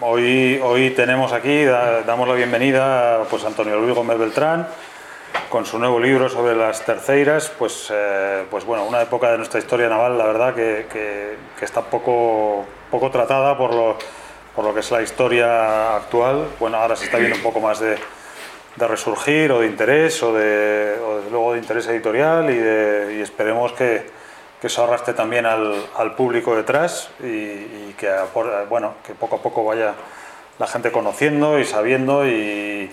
Hoy, hoy tenemos aquí, damos la bienvenida pues, a Antonio Luis Gómez Beltrán con su nuevo libro sobre las terceiras, pues, eh, pues bueno, una época de nuestra historia naval, la verdad, que, que, está poco, poco tratada por lo, por lo que es la historia actual. Bueno, ahora se está viendo un poco más de, de resurgir o de interés o, de, luego de interés editorial y esperemos que, que eso arrastre también al, al público detrás y, que, bueno, que poco a poco vaya la gente conociendo y sabiendo y,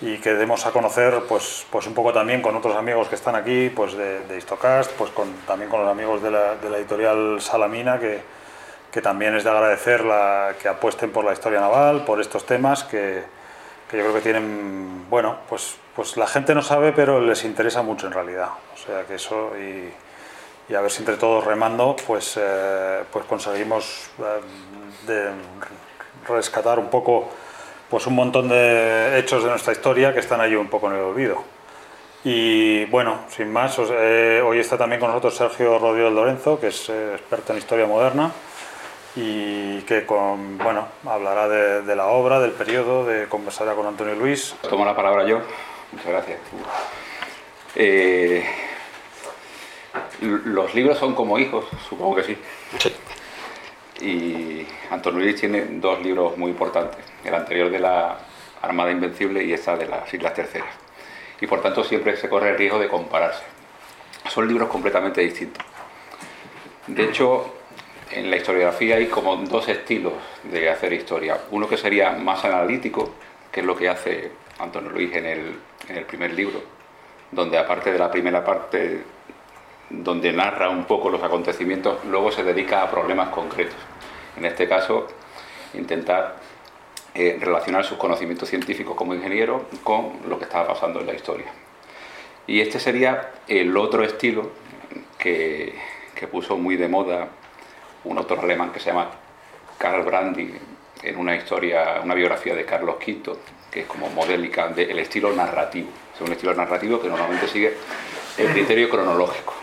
y que demos a conocer pues, pues un poco también con otros amigos que están aquí pues de, de Histocast, pues con, también con los amigos de la, de la editorial Salamina que, que, también es de agradecer la, que apuesten por la historia naval, por estos temas que, que yo creo que tienen, bueno, pues, pues la gente no sabe pero les interesa mucho en realidad, o sea que eso y y a ver si entre todos remando pues, eh, pues conseguimos eh, de rescatar un poco pues un montón de hechos de nuestra historia que están ahí un poco en el olvido. Y bueno, sin más, eh, hoy está también con nosotros Sergio Rodríguez Lorenzo, que es experto en historia moderna y que con, bueno, hablará de, la obra, del periodo, de conversará con Antonio Luis. Tomo la palabra yo. Muchas gracias. Los libros son como hijos, supongo que sí. Y Antonio Luis tiene dos libros muy importantes, el anterior de la Armada Invencible y esta de las Islas Terceras. Y por tanto siempre se corre el riesgo de compararse. Son libros completamente distintos. De hecho, en la historiografía hay como dos estilos de hacer historia. Uno que sería más analítico, que es lo que hace Antonio Luis en el, en el primer libro, donde aparte de la primera parte donde narra un poco los acontecimientos, luego se dedica a problemas concretos. En este caso, intentar eh, relacionar sus conocimientos científicos como ingeniero con lo que estaba pasando en la historia. Y este sería el otro estilo que, puso muy de moda un autor alemán que se llama Karl Brandi en una historia, una biografía de Carlos V, que es como modélica del estilo narrativo. Es un estilo narrativo que normalmente sigue el criterio cronológico.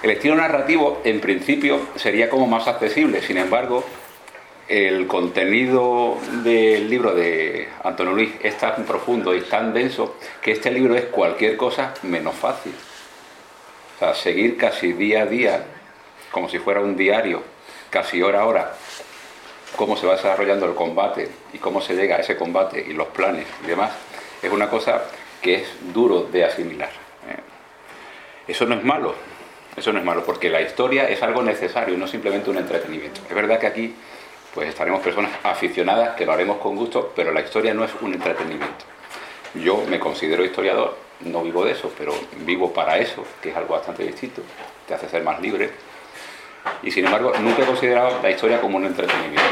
El estilo narrativo, en principio, sería como más accesible, sin embargo, el contenido del libro de Antonio Luis es tan profundo y tan denso que este libro es cualquier cosa menos fácil. O sea, seguir casi día a día, como si fuera un diario, casi hora a hora, cómo se va desarrollando el combate y cómo se llega a ese combate y los planes y demás, es una cosa que es duro de asimilar. ¿eh? Eso no es malo, eso no es malo, porque la historia es algo necesario, no simplemente un entretenimiento. Es verdad que aquí pues estaremos personas aficionadas, que lo haremos con gusto, pero la historia no es un entretenimiento. Yo me considero historiador, no vivo de eso, pero vivo para eso, que es algo bastante distinto, te hace ser más libre. Y sin embargo, nunca he considerado la historia como un entretenimiento.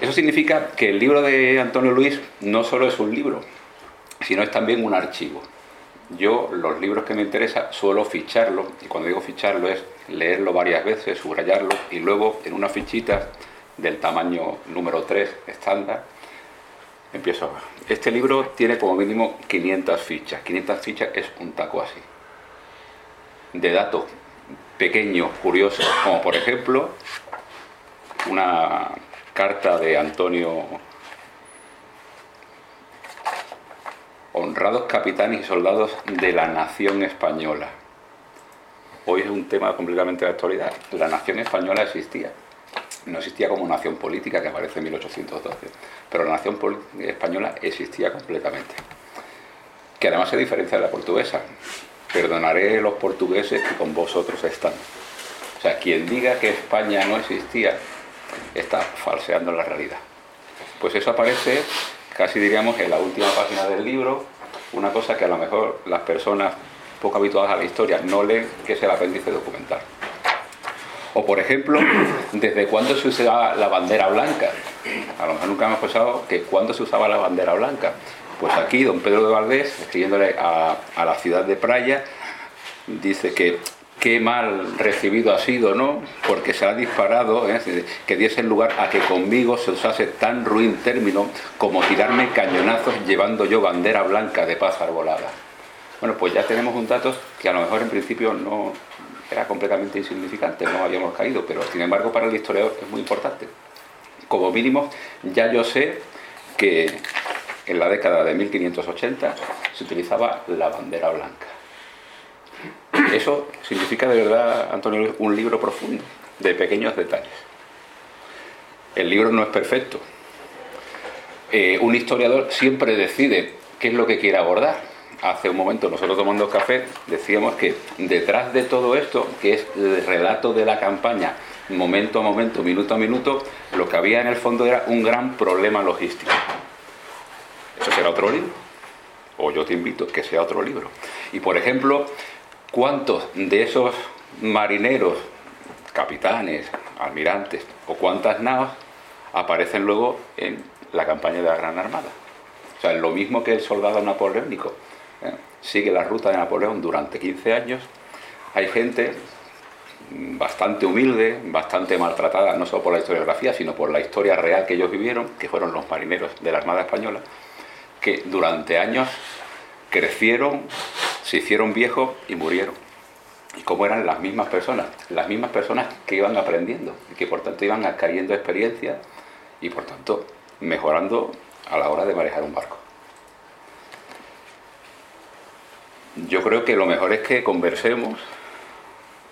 Eso significa que el libro de Antonio Luis no solo es un libro, sino es también un archivo yo los libros que me interesan suelo ficharlo, y cuando digo ficharlo es leerlo varias veces, subrayarlo, y luego en una fichita del tamaño número 3 estándar, empiezo. Este libro tiene como mínimo 500 fichas, 500 fichas es un taco así, de datos pequeños, curiosos, como por ejemplo una carta de Antonio honrados capitanes y soldados de la nación española. Hoy es un tema completamente de actualidad. La nación española existía. No existía como nación política que aparece en 1812, pero la nación española existía completamente. Que además se diferencia de la portuguesa. Perdonaré los portugueses que con vosotros están. O sea, quien diga que España no existía está falseando la realidad. Pues eso aparece casi diríamos en la última página del libro, una cosa que a lo mejor las personas poco habituadas a la historia no leen, que es el apéndice documental. O por ejemplo, ¿desde cuándo se usaba la bandera blanca? A lo mejor nunca hemos pensado que cuándo se usaba la bandera blanca. Pues aquí don Pedro de Valdés, escribiéndole a, la ciudad de Praia, dice que qué mal recibido ha sido, ¿no? Porque se ha disparado, ¿eh? que diese lugar a que conmigo se usase tan ruin término como tirarme cañonazos llevando yo bandera blanca de paz arbolada. Bueno, pues ya tenemos un dato que a lo mejor en principio no, era completamente insignificante, no habíamos caído, pero sin embargo para el historiador es muy importante. Como mínimo, ya yo sé que en la década de 1580 se utilizaba la bandera blanca. Eso significa de verdad, Antonio, un libro profundo, de pequeños detalles. El libro no es perfecto. Eh, un historiador siempre decide qué es lo que quiere abordar. Hace un momento, nosotros tomando café, decíamos que detrás de todo esto, que es el relato de la campaña, momento a momento, minuto a minuto, lo que había en el fondo era un gran problema logístico. Eso será otro libro. O yo te invito a que sea otro libro. Y por ejemplo, ¿cuántos de esos marineros, capitanes, almirantes, o cuántas naves aparecen luego en la campaña de la Gran Armada? O sea, lo mismo que el soldado napoleónico. ¿eh? Sigue la ruta de Napoleón durante 15 años. Hay gente bastante humilde, bastante maltratada, no solo por la historiografía, sino por la historia real que ellos vivieron, que fueron los marineros de la Armada Española, que durante años crecieron, se hicieron viejos y murieron. Y como eran las mismas personas, las mismas personas que iban aprendiendo y que por tanto iban adquiriendo experiencia y por tanto mejorando a la hora de manejar un barco. Yo creo que lo mejor es que conversemos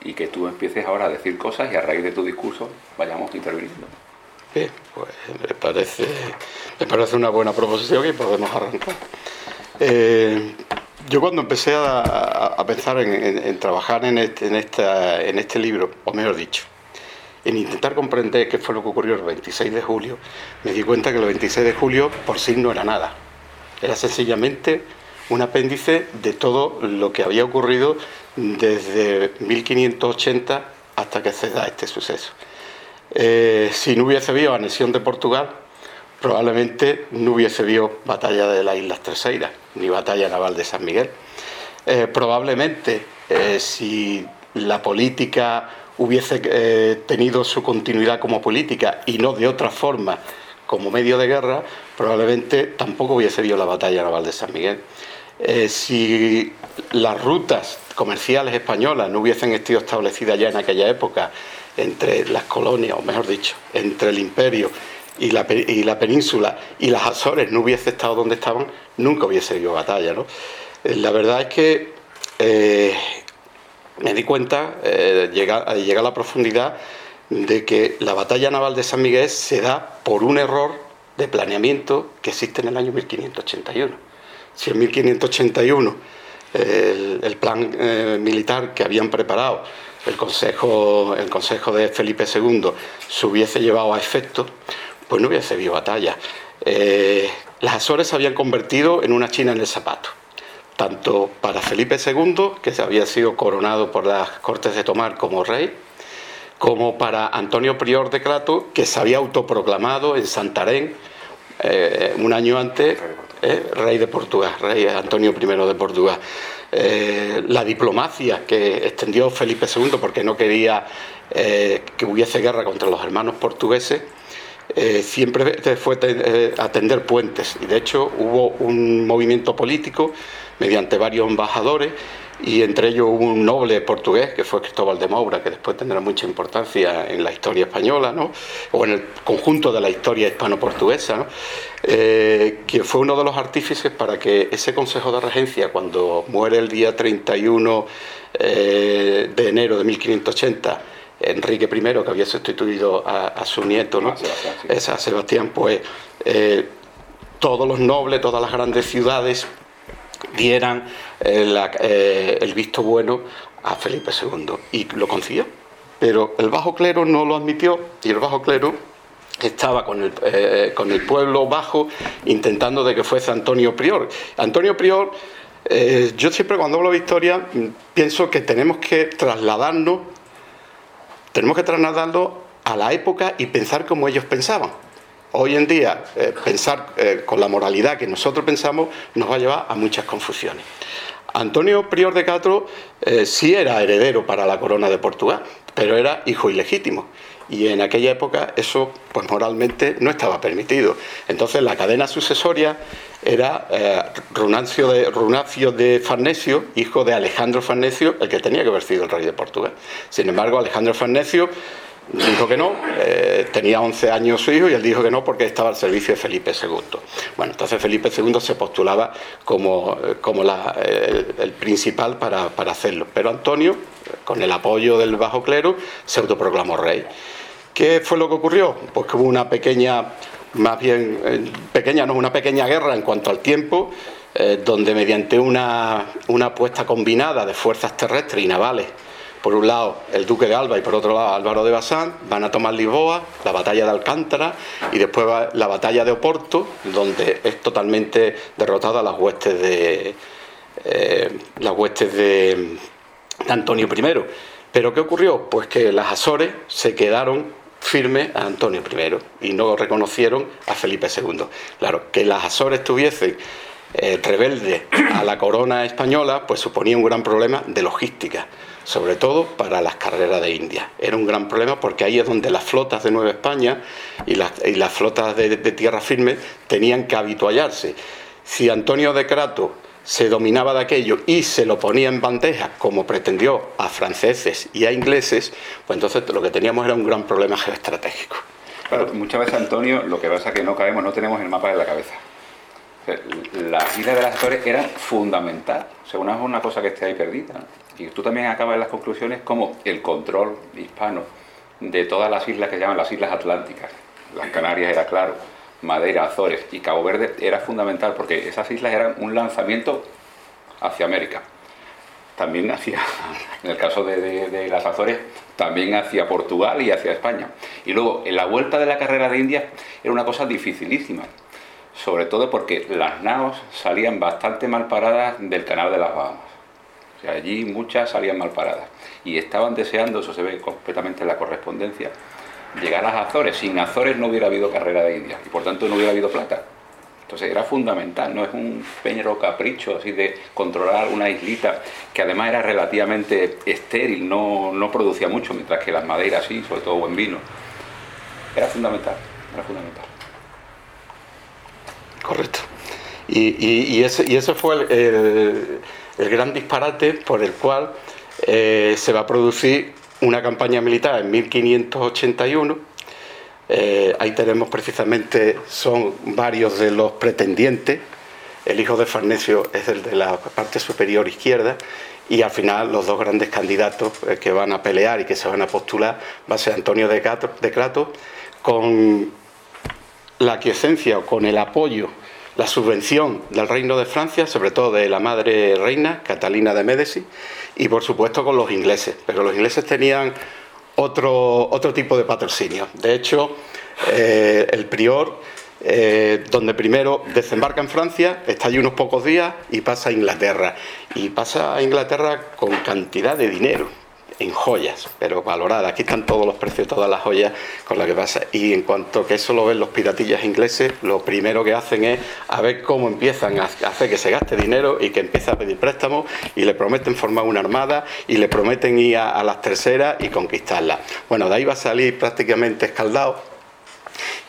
y que tú empieces ahora a decir cosas y a raíz de tu discurso vayamos interviniendo. Bien, pues me parece, me parece una buena proposición y podemos arrancar. Eh, yo cuando empecé a, pensar en, trabajar en este, en este libro, o mejor dicho, en intentar comprender qué fue lo que ocurrió el 26 de julio, me di cuenta que el 26 de julio por sí no era nada. Era sencillamente un apéndice de todo lo que había ocurrido desde 1580 hasta que se da este suceso. Eh, si no hubiese habido anexión de Portugal, probablemente no hubiese habido batalla de las Islas Terceiras, ni batalla naval de San Miguel. Eh, probablemente eh, si la política hubiese eh, tenido su continuidad como política y no de otra forma como medio de guerra, probablemente tampoco hubiese habido la batalla naval de San Miguel. Si las rutas comerciales españolas no hubiesen sido establecidas ya en aquella época entre las colonias, o mejor dicho, entre el imperio y la, península y las Azores no hubiese estado donde estaban, nunca hubiese habido batalla. ¿no? Eh, la verdad es que me di cuenta, eh, llegar, a la profundidad, de que la batalla naval de San Miguel se da por un error de planeamiento que existe en el año 1581. Si en 1581 el, plan eh, militar que habían preparado el consejo, el consejo de Felipe II se hubiese llevado a efecto, pues no hubiese habido batalla. Eh, las Azores se habían convertido en una China en el zapato tanto para Felipe II, que se había sido coronado por las Cortes de Tomar como rey, como para Antonio Prior de Clato, que se había autoproclamado en Santarén eh, un año antes eh, rey de Portugal, rey Antonio I de Portugal. Eh, la diplomacia que extendió Felipe II porque no quería que hubiese guerra contra los hermanos portugueses, siempre fue atender puentes y de hecho hubo un movimiento político mediante varios embajadores y entre ellos un noble portugués que fue Cristóbal de Moura, que después tendrá mucha importancia en la historia española, ¿no? o en el conjunto de la historia hispano-portuguesa, ¿no? Eh, que fue uno de los artífices para que ese Consejo de Regencia, cuando muere el día 31 eh, de enero de 1580, Enrique I, que había sustituido a, su nieto, ¿no? Sebastián, Sebastián pues eh, todos los nobles, todas las grandes ciudades dieran eh, eh, el visto bueno a Felipe II y lo consiguió. Pero el bajo clero no lo admitió y el bajo clero estaba con el, eh, con el pueblo bajo intentando de que fuese Antonio Prior. Antonio Prior, yo siempre cuando hablo de historia mm, pienso que tenemos que trasladarnos, tenemos que trasladarlo a la época y pensar como ellos pensaban hoy en día eh, pensar eh, con la moralidad que nosotros pensamos nos va a llevar a muchas confusiones. Antonio Prior de Castro eh, sí era heredero para la corona de Portugal, pero era hijo ilegítimo. Y en aquella época eso, pues moralmente, no estaba permitido. Entonces la cadena sucesoria era eh, Runancio de, Runacio de Farnesio, hijo de Alejandro Farnesio, el que tenía que haber sido el rey de Portugal. Sin embargo, Alejandro Farnesio dijo que no, eh, tenía 11 años su hijo y él dijo que no porque estaba al servicio de Felipe II. Bueno, entonces Felipe II se postulaba como, eh, como el, principal para, para, hacerlo, pero Antonio, con el apoyo del bajo clero, se autoproclamó rey. ¿Qué fue lo que ocurrió? Pues que hubo una pequeña, más bien eh, pequeña, no, una pequeña guerra en cuanto al tiempo, donde mediante una, una apuesta combinada de fuerzas terrestres y navales por un lado el duque de Alba y por otro lado Álvaro de Bazán, van a tomar Lisboa, la batalla de Alcántara y después la batalla de Oporto, donde es totalmente derrotada las huestes de eh, las huestes de, Antonio I. Pero ¿qué ocurrió? Pues que las Azores se quedaron firmes a Antonio I y no reconocieron a Felipe II. Claro, que las Azores tuviesen eh, rebelde a la corona española, pues suponía un gran problema de logística sobre todo para las carreras de India. Era un gran problema porque ahí es donde las flotas de Nueva España y las, flotas de, tierra firme tenían que habituallarse. Si Antonio de Crato se dominaba de aquello y se lo ponía en bandeja, como pretendió a franceses y a ingleses, pues entonces lo que teníamos era un gran problema geoestratégico. Muchas veces, Antonio, lo que pasa es que no caemos, no tenemos el mapa en la cabeza. Las islas de las Azores eran fundamental, según es una cosa que esté ahí perdida. Y tú también acabas en las conclusiones como el control hispano de todas las islas que llaman las Islas Atlánticas. Las Canarias era claro, Madeira, Azores y Cabo Verde era fundamental porque esas islas eran un lanzamiento hacia América. También hacia, en el caso de, las Azores, también hacia Portugal y hacia España. Y luego, en la vuelta de la carrera de India era una cosa dificilísima, sobre todo porque las naos salían bastante mal paradas del canal de las Bahamas allí muchas salían mal paradas y estaban deseando, eso se ve completamente en la correspondencia, llegar a Azores. Sin Azores no hubiera habido carrera de India y por tanto no hubiera habido plata. Entonces era fundamental, no es un peñero capricho así de controlar una islita que además era relativamente estéril, no, no producía mucho, mientras que las maderas sí, sobre todo buen vino. Era fundamental, era fundamental. Correcto. Y, y, ese, y ese fue el el gran disparate por el cual eh, se va a producir una campaña militar en 1581. Eh, ahí tenemos precisamente, son varios de los pretendientes. El hijo de Farnesio es el de la parte superior izquierda y al final los dos grandes candidatos eh, que van a pelear y que se van a postular va a ser Antonio de, de Crato con la aquiescencia o con el apoyo la subvención del Reino de Francia, sobre todo de la madre reina, Catalina de Médici, y por supuesto con los ingleses. Pero los ingleses tenían otro, otro tipo de patrocinio. De hecho, eh, el prior, eh, donde primero desembarca en Francia, está allí unos pocos días y pasa a Inglaterra. Y pasa a Inglaterra con cantidad de dinero en joyas, pero valoradas. Aquí están todos los precios, todas las joyas con las que pasa. Y en cuanto que eso lo ven los piratillas ingleses, lo primero que hacen es a ver cómo empiezan a hacer que se gaste dinero y que empiece a pedir préstamos y le prometen formar una armada y le prometen ir a, las terceras y conquistarla. Bueno, de ahí va a salir prácticamente escaldado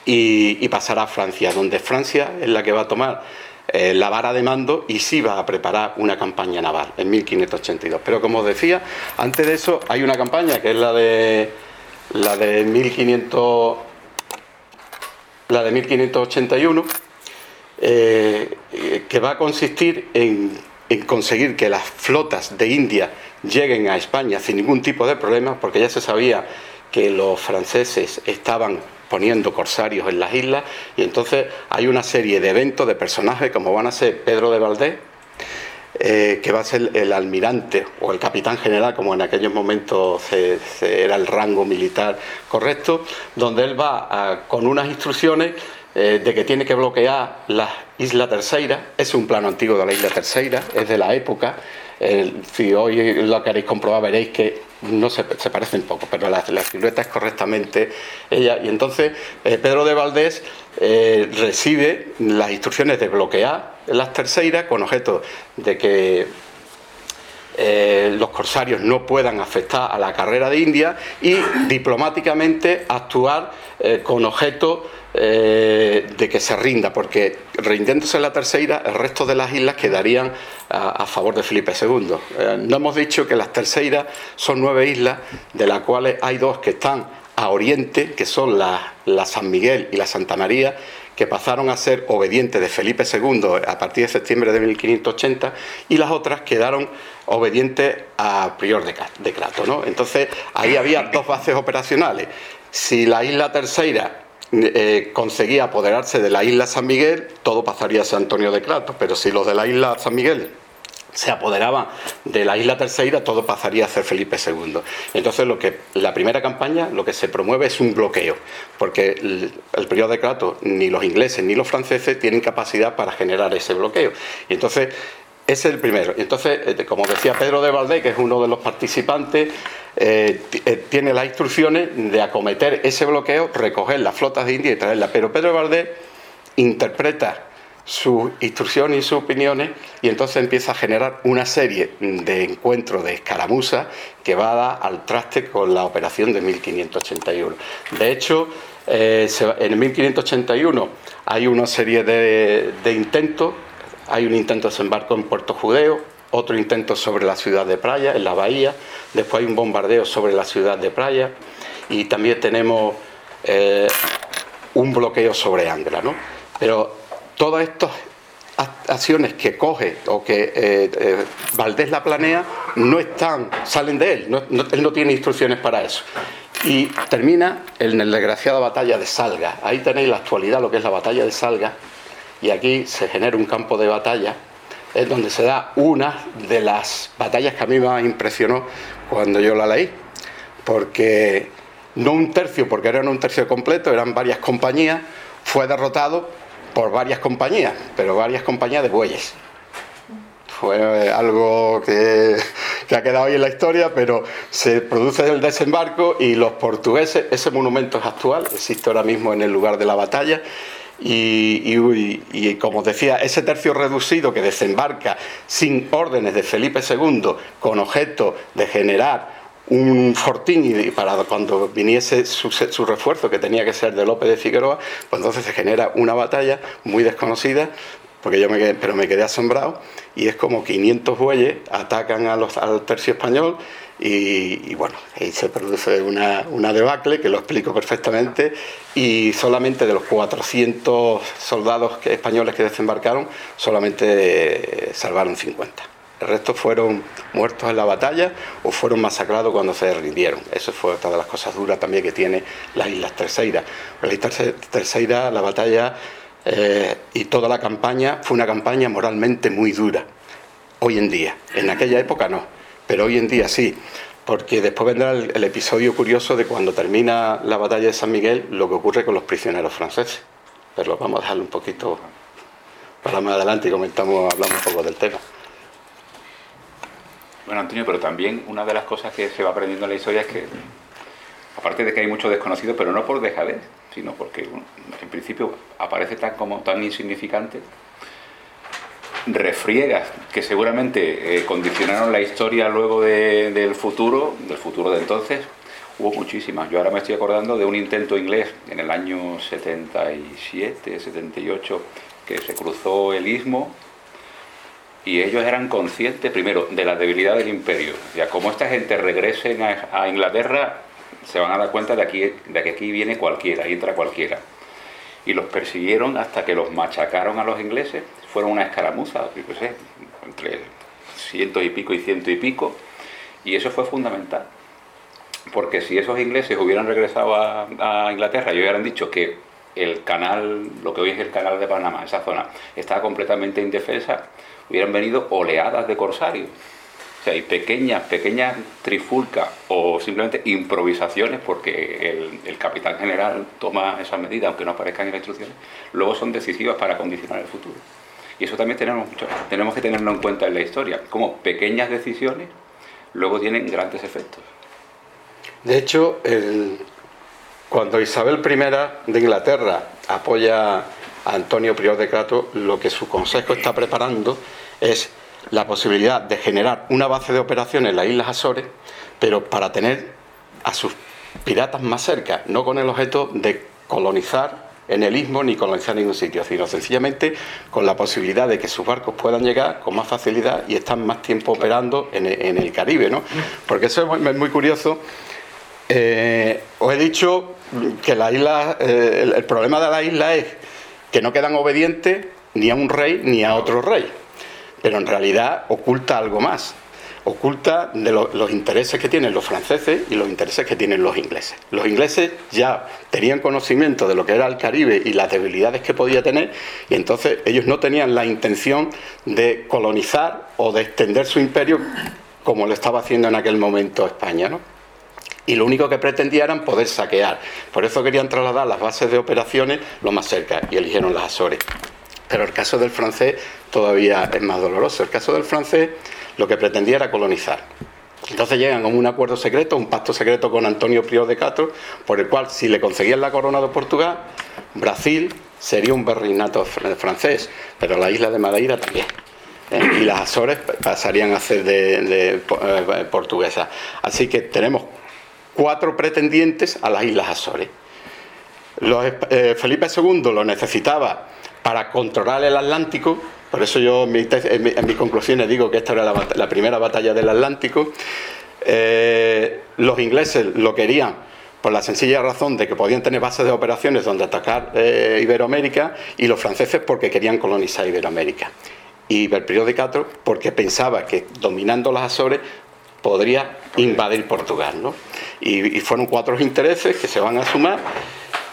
y, y pasará a Francia, donde Francia es la que va a tomar eh, la vara de mando y sí va a preparar una campaña naval en 1582. Pero como os decía, antes de eso hay una campaña que es la de la de 1500 la de 1581 eh, que va a consistir en, en conseguir que las flotas de India lleguen a España sin ningún tipo de problema, porque ya se sabía que los franceses estaban poniendo corsarios en las islas. Y entonces hay una serie de eventos de personajes como van a ser Pedro de Valdés, eh, que va a ser el almirante o el capitán general, como en aquellos momentos era el rango militar correcto, donde él va con unas instrucciones eh, de que tiene que bloquear la isla tercera, es un plano antiguo de la isla tercera, es de la época, si hoy lo queréis comprobar veréis que no se, se parecen poco, pero la, silueta es correctamente ella. Y entonces eh, Pedro de Valdés eh, recibe las instrucciones de bloquear las terceras con objeto de que eh, los corsarios no puedan afectar a la carrera de India y diplomáticamente actuar eh, con objeto eh, de que se rinda, porque rindiéndose la tercera, el resto de las islas quedarían a, favor de Felipe II. no hemos dicho que las terceiras son nueve islas, de las cuales hay dos que están a oriente, que son la San Miguel y la Santa María, que pasaron a ser obedientes de Felipe II a partir de septiembre de 1580 y las otras quedaron obedientes a Prior de Crato. ¿no? Entonces ahí había dos bases operacionales. Si la isla tercera eh, conseguía apoderarse de la isla San Miguel, todo pasaría a San Antonio de Crato, pero si los de la isla San Miguel se apoderaban de la isla tercera, todo pasaría a ser Felipe II. Entonces, lo que la primera campaña lo que se promueve es un bloqueo, porque el, periodo de Crato, ni los ingleses ni los franceses tienen capacidad para generar ese bloqueo. Y entonces, ese es el primero. Entonces, eh, como decía Pedro de Valdés, que es uno de los participantes, eh, eh, tiene las instrucciones de acometer ese bloqueo, recoger las flotas de India y traerlas. Pero Pedro de Valdés interpreta sus instrucciones y sus opiniones y entonces empieza a generar una serie de encuentros de escaramuzas que va al traste con la operación de 1581. De hecho, eh, en 1581 hay una serie de, intentos, hay un intento de desembarco en Puerto Judeo, otro intento sobre la ciudad de Praia, en la bahía, después hay un bombardeo sobre la ciudad de Praia y también tenemos eh, un bloqueo sobre Angra. ¿no? Pero todas estas acciones que coge o que eh, eh, Valdés la planea no están, salen de él, él no tiene instrucciones para eso. Y termina en la desgraciada batalla de Salga. Ahí tenéis la actualidad, lo que es la batalla de Salga, y aquí se genera un campo de batalla, es donde se da una de las batallas que a mí me impresionó cuando yo la leí, porque no un tercio, porque era un tercio completo, eran varias compañías, fue derrotado por varias compañías, pero varias compañías de bueyes. Fue algo que, ha quedado ahí en la historia, pero se produce el desembarco y los portugueses, ese monumento es actual, existe ahora mismo en el lugar de la batalla, y, y, como decía, ese tercio reducido que desembarca sin órdenes de Felipe II con objeto de generar un fortín y para cuando viniese su, refuerzo, que tenía que ser de López de Figueroa, pues entonces se genera una batalla muy desconocida, porque yo me quedé, pero me quedé asombrado, y es como 500 bueyes atacan a los, al tercio español y, bueno, ahí se produce una, una, debacle, que lo explico perfectamente, y solamente de los 400 soldados españoles que desembarcaron, solamente salvaron 50. El resto fueron muertos en la batalla o fueron masacrados cuando se rindieron. Eso fue otra de las cosas duras también que tiene las Islas Terceiras. Las Islas Terceiras, la batalla eh, y toda la campaña fue una campaña moralmente muy dura. Hoy en día. En aquella época no, pero hoy en día sí. Porque después vendrá el, episodio curioso de cuando termina la batalla de San Miguel, lo que ocurre con los prisioneros franceses. Pero vamos a dejarlo un poquito para más adelante y comentamos, hablamos un poco del tema. Bueno, Antonio, pero también una de las cosas que se va aprendiendo en la historia es que, aparte de que hay mucho desconocido, pero no por dejadez, sino porque en principio aparece tan como tan insignificante, refriegas que seguramente eh, condicionaron la historia luego del futuro, del futuro de entonces, hubo muchísimas. Yo ahora me estoy acordando de un intento inglés en el año 77, 78, que se cruzó el istmo y ellos eran conscientes primero de la debilidad del imperio. Ya como esta gente regrese a, Inglaterra, se van a dar cuenta de, aquí, de que aquí viene cualquiera, y entra cualquiera. Y los persiguieron hasta que los machacaron a los ingleses. Fueron una escaramuza, sé, entre ciento y pico y ciento y pico. Y eso fue fundamental. Porque si esos ingleses hubieran regresado a, a Inglaterra y hubieran dicho que el canal, lo que hoy es el canal de Panamá, esa zona, estaba completamente indefensa, hubieran venido oleadas de corsarios. O sea, hay pequeñas, pequeñas trifulcas o simplemente improvisaciones, porque el, capitán general toma esas medidas, aunque no aparezcan en las instrucciones, luego son decisivas para condicionar el futuro. Y eso también tenemos, tenemos que tenerlo en cuenta en la historia, como pequeñas decisiones luego tienen grandes efectos. De hecho, cuando Isabel I de Inglaterra apoya Antonio Prior de Crato, lo que su consejo está preparando es la posibilidad de generar una base de operaciones en las Islas Azores, pero para tener a sus piratas más cerca, no con el objeto de colonizar en el istmo ni colonizar ningún sitio, sino sencillamente con la posibilidad de que sus barcos puedan llegar con más facilidad y están más tiempo operando en el, Caribe, ¿no? Porque eso es muy, curioso. Eh, os he dicho que la isla, eh, el problema de la isla es que no quedan obedientes ni a un rey ni a otro rey, pero en realidad oculta algo más oculta de los intereses que tienen los franceses y los intereses que tienen los ingleses. Los ingleses ya tenían conocimiento de lo que era el Caribe y las debilidades que podía tener y entonces ellos no tenían la intención de colonizar o de extender su imperio como lo estaba haciendo en aquel momento España, ¿no? Y lo único que pretendían era poder saquear. Por eso querían trasladar las bases de operaciones lo más cerca y eligieron las Azores. Pero el caso del francés todavía es más doloroso. El caso del francés lo que pretendía era colonizar. Entonces llegan a un acuerdo secreto, un pacto secreto con Antonio Prior de Castro, por el cual si le conseguían la corona de Portugal, Brasil sería un berrinato francés, pero la isla de Madeira también. ¿eh? y las Azores pasarían a ser de, eh, portuguesas. Así que tenemos cuatro pretendientes a las Islas Azores. Eh, Felipe II lo necesitaba para controlar el Atlántico, por eso yo en, mis conclusiones digo que esta era la, primera batalla del Atlántico. Eh, los ingleses lo querían por la sencilla razón de que podían tener bases de operaciones donde atacar eh, Iberoamérica y los franceses porque querían colonizar Iberoamérica. Y Belprío de Castro porque pensaba que dominando las Azores podría invadir Portugal. Y, y fueron cuatro intereses que se van a sumar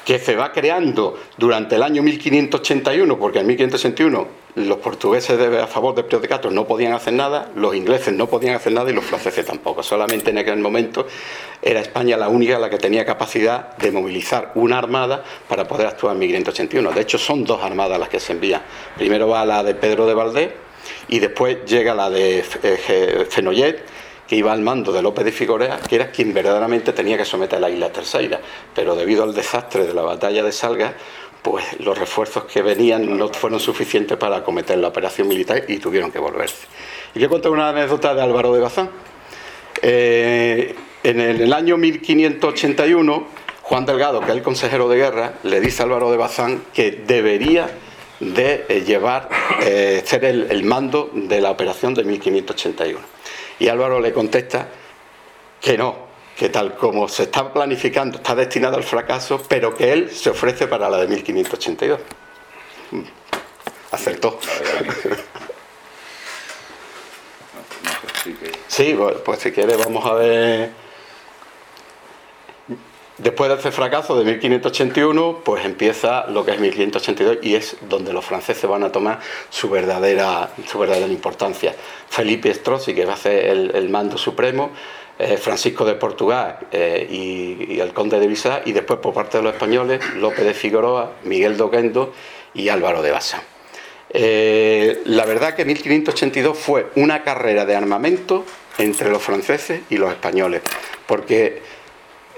que se va creando durante el año 1581, porque en 1581 los portugueses a favor de Castro no podían hacer nada, los ingleses no podían hacer nada y los franceses tampoco. Solamente en aquel momento era España la única la que tenía capacidad de movilizar una armada para poder actuar en 1581. De hecho, son dos armadas las que se envían. Primero va la de Pedro de Valdés y después llega la de eh, Fenollet que iba al mando de López de Figueroa, que era quien verdaderamente tenía que someter a la isla tercera. Pero debido al desastre de la batalla de Salga, pues los refuerzos que venían no fueron suficientes para acometer la operación militar y tuvieron que volverse. Y voy a contar una anécdota de Álvaro de Bazán. Eh, en el año 1581, Juan Delgado, que es el consejero de guerra, le dice a Álvaro de Bazán que debería de eh, llevar, eh, ser el mando de la operación de 1581. Y Álvaro le contesta que no, que tal como se está planificando está destinado al fracaso, pero que él se ofrece para la de 1582. Mm. Acertó. Sí, pues si quiere vamos a ver Después de ese fracaso de 1581, pues empieza lo que es 1582 y es donde los franceses van a tomar su verdadera, su verdadera importancia. Felipe Strozzi, que va a hacer el, mando supremo, eh, Francisco de Portugal eh, y, el conde de Visa, y después por parte de los españoles, López de Figueroa, Miguel Doquendo y Álvaro de Basa. Eh, la verdad que 1582 fue una carrera de armamento entre los franceses y los españoles, porque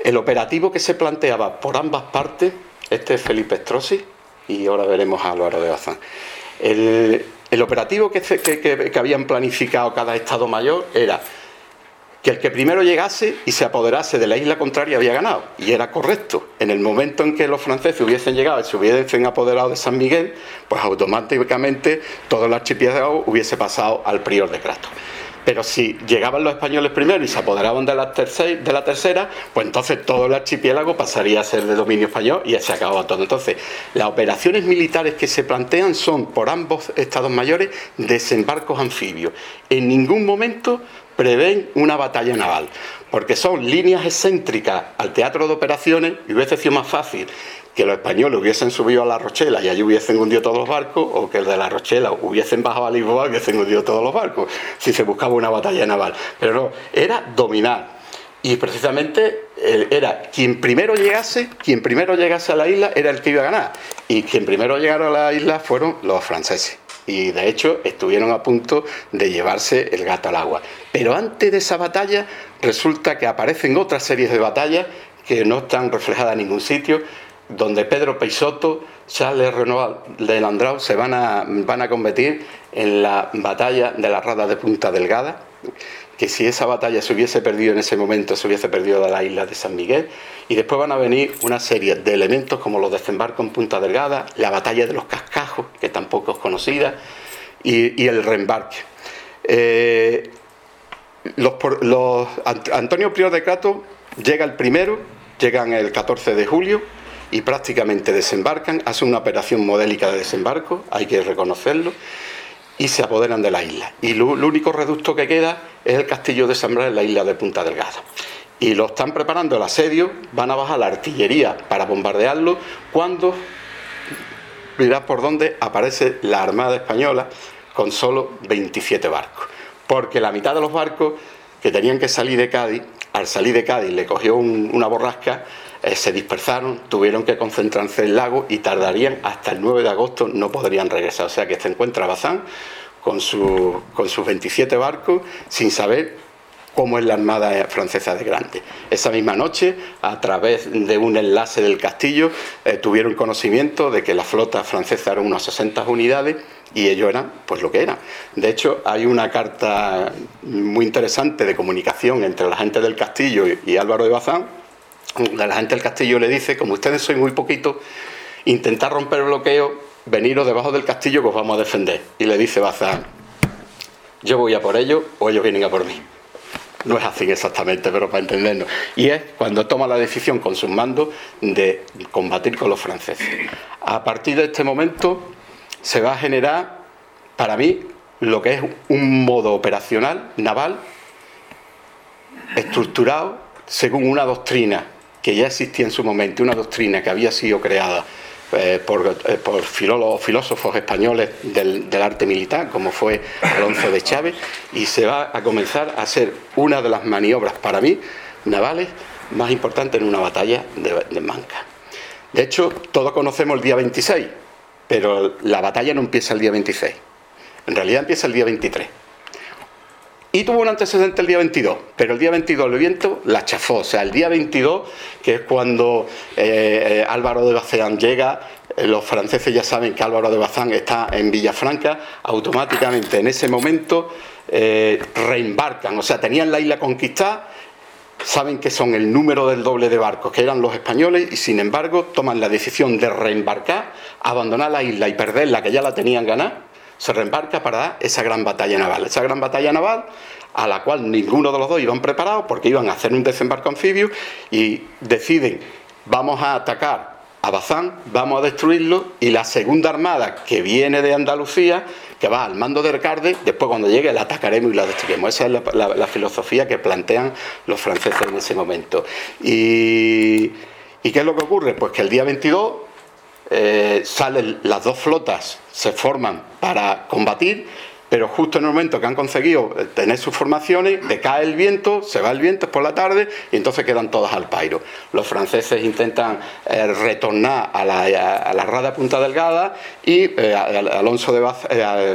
el operativo que se planteaba por ambas partes, este es Felipe Strozzi y ahora veremos a Álvaro de Bazán. El, operativo que, que, habían planificado cada Estado Mayor era que el que primero llegase y se apoderase de la isla contraria había ganado. Y era correcto. En el momento en que los franceses hubiesen llegado y se hubiesen apoderado de San Miguel, pues automáticamente todo el archipiélago hubiese pasado al prior de Crato. Pero si llegaban los españoles primero y se apoderaban de la, tercera, pues entonces todo el archipiélago pasaría a ser de dominio español y se acababa todo. Entonces, las operaciones militares que se plantean son por ambos estados mayores desembarcos anfibios. En ningún momento prevén una batalla naval, porque son líneas excéntricas al teatro de operaciones y hubiese sido más fácil que los españoles hubiesen subido a la Rochela y allí hubiesen hundido todos los barcos, o que el de la Rochela hubiesen bajado a Lisboa y hubiesen hundido todos los barcos, si se buscaba una batalla naval. Pero no, era dominar. Y precisamente era quien primero llegase, quien primero llegase a la isla era el que iba a ganar. Y quien primero llegara a la isla fueron los franceses. Y de hecho estuvieron a punto de llevarse el gato al agua. Pero antes de esa batalla resulta que aparecen otras series de batallas que no están reflejadas en ningún sitio, donde Pedro Peixoto, Charles Renoir de Landrau se van a, van a combatir en la batalla de la Rada de Punta Delgada, que si esa batalla se hubiese perdido en ese momento, se hubiese perdido de la isla de San Miguel. Y después van a venir una serie de elementos como los desembarcos en Punta Delgada, la batalla de los cascajos, que tampoco es conocida, y, el reembarque. Eh, los, Antonio Prior de Crato llega el primero, llegan el 14 de julio y prácticamente desembarcan, hacen una operación modélica de desembarco, hay que reconocerlo, y se apoderan de la isla. Y lo, único reducto que queda es el castillo de San en la isla de Punta Delgada. Y lo están preparando el asedio, van a bajar la artillería para bombardearlo, cuando, mirad por dónde aparece la Armada Española con solo 27 barcos. Porque la mitad de los barcos que tenían que salir de Cádiz, al salir de Cádiz le cogió una borrasca, eh, se dispersaron, tuvieron que concentrarse en el lago y tardarían hasta el 9 de agosto, no podrían regresar. O sea que se encuentra Bazán con, con sus 27 barcos sin saber cómo es la Armada Francesa de Grande. Esa misma noche, a través de un enlace del castillo, eh, tuvieron conocimiento de que la flota francesa era unas 60 unidades y ellos eran pues lo que eran. De hecho, hay una carta muy interesante de comunicación entre la gente del castillo y Álvaro de Bazán, la gente del castillo le dice, como ustedes son muy poquitos, intentar romper el bloqueo, veniros debajo del castillo que os vamos a defender. Y le dice Bazán, yo voy a por ellos o ellos vienen a por mí. No es así exactamente, pero para entendernos. Y es cuando toma la decisión con sus mandos de combatir con los franceses. A partir de este momento se va a generar, para mí, lo que es un modo operacional naval estructurado según una doctrina que ya existía en su momento, una doctrina que había sido creada eh, por, eh, filósofos españoles del, arte militar, como fue Alonso de Chávez, y se va a comenzar a hacer una de las maniobras, para mí, navales más importantes en una batalla de, de Manca. De hecho, todos conocemos el día 26, pero la batalla no empieza el día 26, en realidad empieza el día 23. Y tuvo un antecedente el día 22, pero el día 22 el viento la chafó. O sea, el día 22, que es cuando eh, eh, Álvaro de Bazán llega, eh, los franceses ya saben que Álvaro de Bazán está en Villafranca, automáticamente en ese momento reembarcan. O sea, tenían la isla conquistada, saben que son el número del doble de barcos que eran los españoles y sin embargo toman la decisión de reembarcar, abandonar la isla y perderla, que ya la tenían ganada se reembarca para dar esa gran batalla naval. Esa gran batalla naval a la cual ninguno de los dos iban preparados porque iban a hacer un desembarco anfibio y deciden vamos a atacar a Bazán, vamos a destruirlo y la segunda armada que viene de Andalucía, que va al mando de Ricarde, después cuando llegue la atacaremos y la destruiremos. Esa es la, filosofía que plantean los franceses en ese momento. Y, ¿Y qué es lo que ocurre? Pues que el día 22 eh, salen las dos flotas, se forman para combatir, pero justo en el momento que han conseguido tener sus formaciones, decae el viento, se va el viento por la tarde y entonces quedan todas al pairo. Los franceses intentan eh, retornar a la, rada Punta Delgada y eh, Alonso de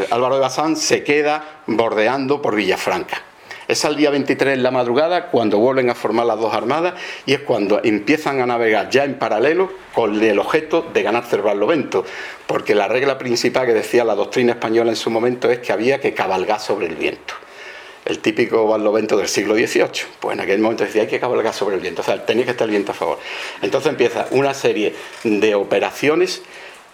Álvaro de Bazán se queda bordeando por Villafranca. Es al día 23 en la madrugada cuando vuelven a formar las dos armadas y es cuando empiezan a navegar ya en paralelo con el objeto de ganarse el Barlovento, porque la regla principal que decía la doctrina española en su momento es que había que cabalgar sobre el viento el típico barlovento del siglo XVIII. Pues en aquel momento decía hay que cabalgar sobre el viento, o sea, tenía que estar el viento a favor. Entonces empieza una serie de operaciones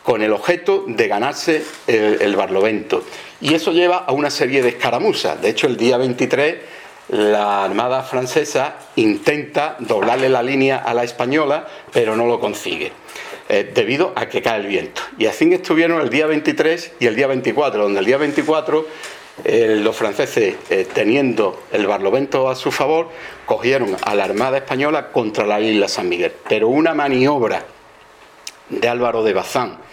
con el objeto de ganarse el, Barlovento. Y eso lleva a una serie de escaramuzas. De hecho, el día 23 la Armada francesa intenta doblarle la línea a la española, pero no lo consigue, eh, debido a que cae el viento. Y así estuvieron el día 23 y el día 24, donde el día 24 eh, los franceses, eh, teniendo el Barlovento a su favor, cogieron a la Armada española contra la isla San Miguel. Pero una maniobra de Álvaro de Bazán,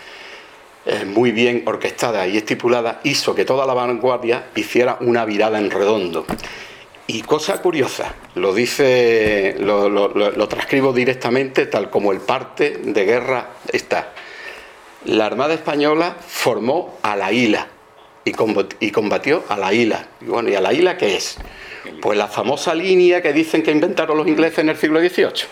eh, muy bien orquestada y estipulada, hizo que toda la vanguardia hiciera una virada en redondo. Y cosa curiosa, lo dice, lo, transcribo directamente tal como el parte de guerra está. La Armada Española formó a la isla y combatió a la isla. Y bueno, ¿y a la isla qué es? Pues la famosa línea que dicen que inventaron los ingleses en el siglo XVIII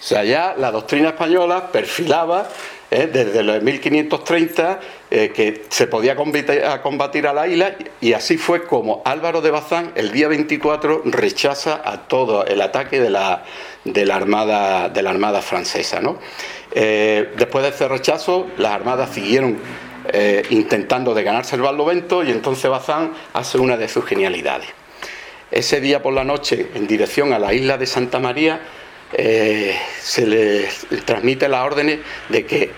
O sea, ya la doctrina española perfilaba ¿eh? desde los 1530 eh, que se podía combatir a, la isla y así fue como Álvaro de Bazán el día 24 rechaza a todo el ataque de la, de la, armada, de la armada francesa. Eh, después de ese rechazo, las armadas siguieron intentando de ganarse el Barlovento y entonces Bazán hace una de sus genialidades. Ese día por la noche, en dirección a la isla de Santa María, eh, se les transmite las órdenes de que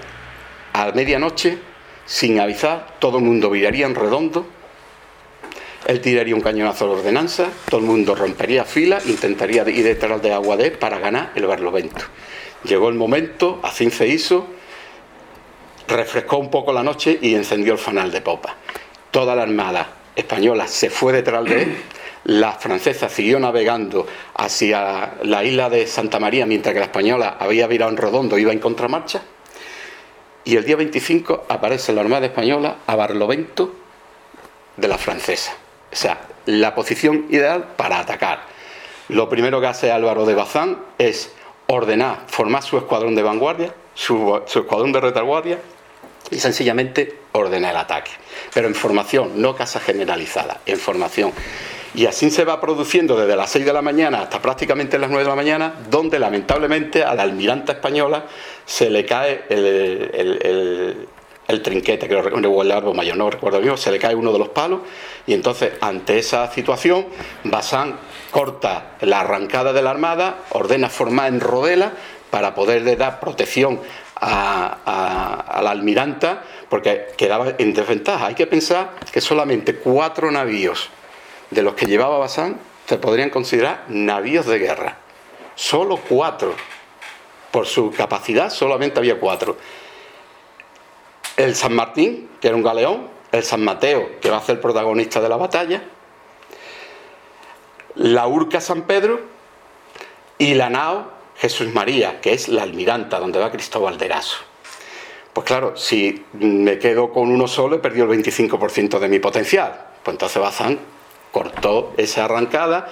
a medianoche, sin avisar, todo el mundo viraría en redondo, él tiraría un cañonazo a la ordenanza, todo el mundo rompería fila, intentaría ir detrás de Aguadé para ganar el Barlovento. Llegó el momento, así se hizo, refrescó un poco la noche y encendió el fanal de popa. Toda la armada española se fue detrás de él la francesa siguió navegando hacia la isla de Santa María, mientras que la española había virado en redondo, iba en contramarcha. Y el día 25 aparece la Armada Española a Barlovento de la francesa. O sea, la posición ideal para atacar. Lo primero que hace Álvaro de Bazán es ordenar, formar su escuadrón de vanguardia, su escuadrón de retaguardia y sencillamente ordenar el ataque. Pero en formación, no casa generalizada, en formación. Y así se va produciendo desde las 6 de la mañana hasta prácticamente las 9 de la mañana, donde lamentablemente a la almiranta española se le cae el, trinquete, que o el árbol mayor, no recuerdo bien, se le cae uno de los palos y entonces ante esa situación Basán corta la arrancada de la armada, ordena formar en rodela para poder dar protección a, a, la almiranta porque quedaba en desventaja. Hay que pensar que solamente cuatro navíos de los que llevaba Bazán se podrían considerar navíos de guerra. Solo cuatro. Por su capacidad solamente había cuatro. El San Martín, que era un galeón, el San Mateo, que va a ser protagonista de la batalla, la Urca San Pedro y la nao Jesús María, que es la almiranta, donde va Cristóbal de Eraso. Pues claro, si me quedo con uno solo, he perdido el 25% de mi potencial. Pues entonces Bazán cortó esa arrancada.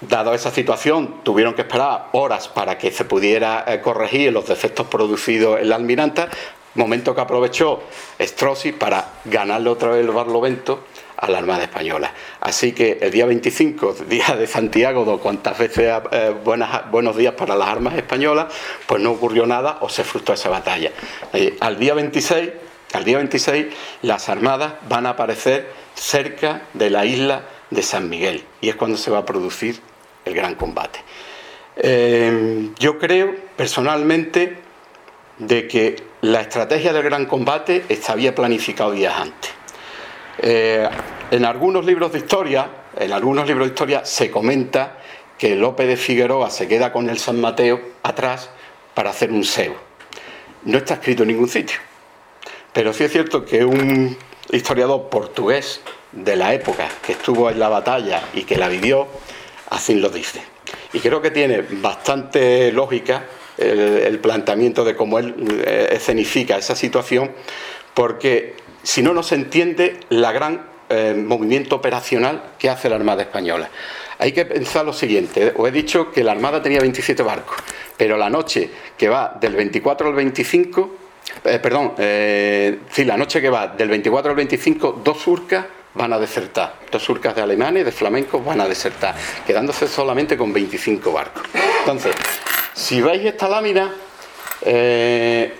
Dado esa situación, tuvieron que esperar horas para que se pudiera eh, corregir los defectos producidos en la almiranta, momento que aprovechó Strozzi para ganarle otra vez el Barlovento a la Armada Española. Así que el día 25, día de Santiago, do cuantas veces eh, buenos días para las armas españolas, pues no ocurrió nada o se frustró esa batalla. Eh, al día 26, al día 26, las armadas van a aparecer cerca de la isla de San Miguel y es cuando se va a producir el gran combate. Eh, yo creo personalmente de que la estrategia del gran combate estaba planificado días antes. Eh, en algunos libros de historia, en algunos libros de historia se comenta que López de Figueroa se queda con el San Mateo atrás para hacer un SEO. No está escrito en ningún sitio. Pero sí es cierto que un historiador portugués de la época que estuvo en la batalla y que la vivió, así lo dice. Y creo que tiene bastante lógica el, planteamiento de cómo él eh, escenifica esa situación, porque si no, no se entiende la gran eh, movimiento operacional que hace la Armada Española. Hay que pensar lo siguiente, os he dicho que la Armada tenía 27 barcos, pero la noche que va del 24 al 25 eh, perdón, eh, sí, la noche que va del 24 al 25, dos surcas van a desertar. Dos surcas de alemanes, de flamencos, van a desertar, quedándose solamente con 25 barcos. Entonces, si veis esta lámina, eh,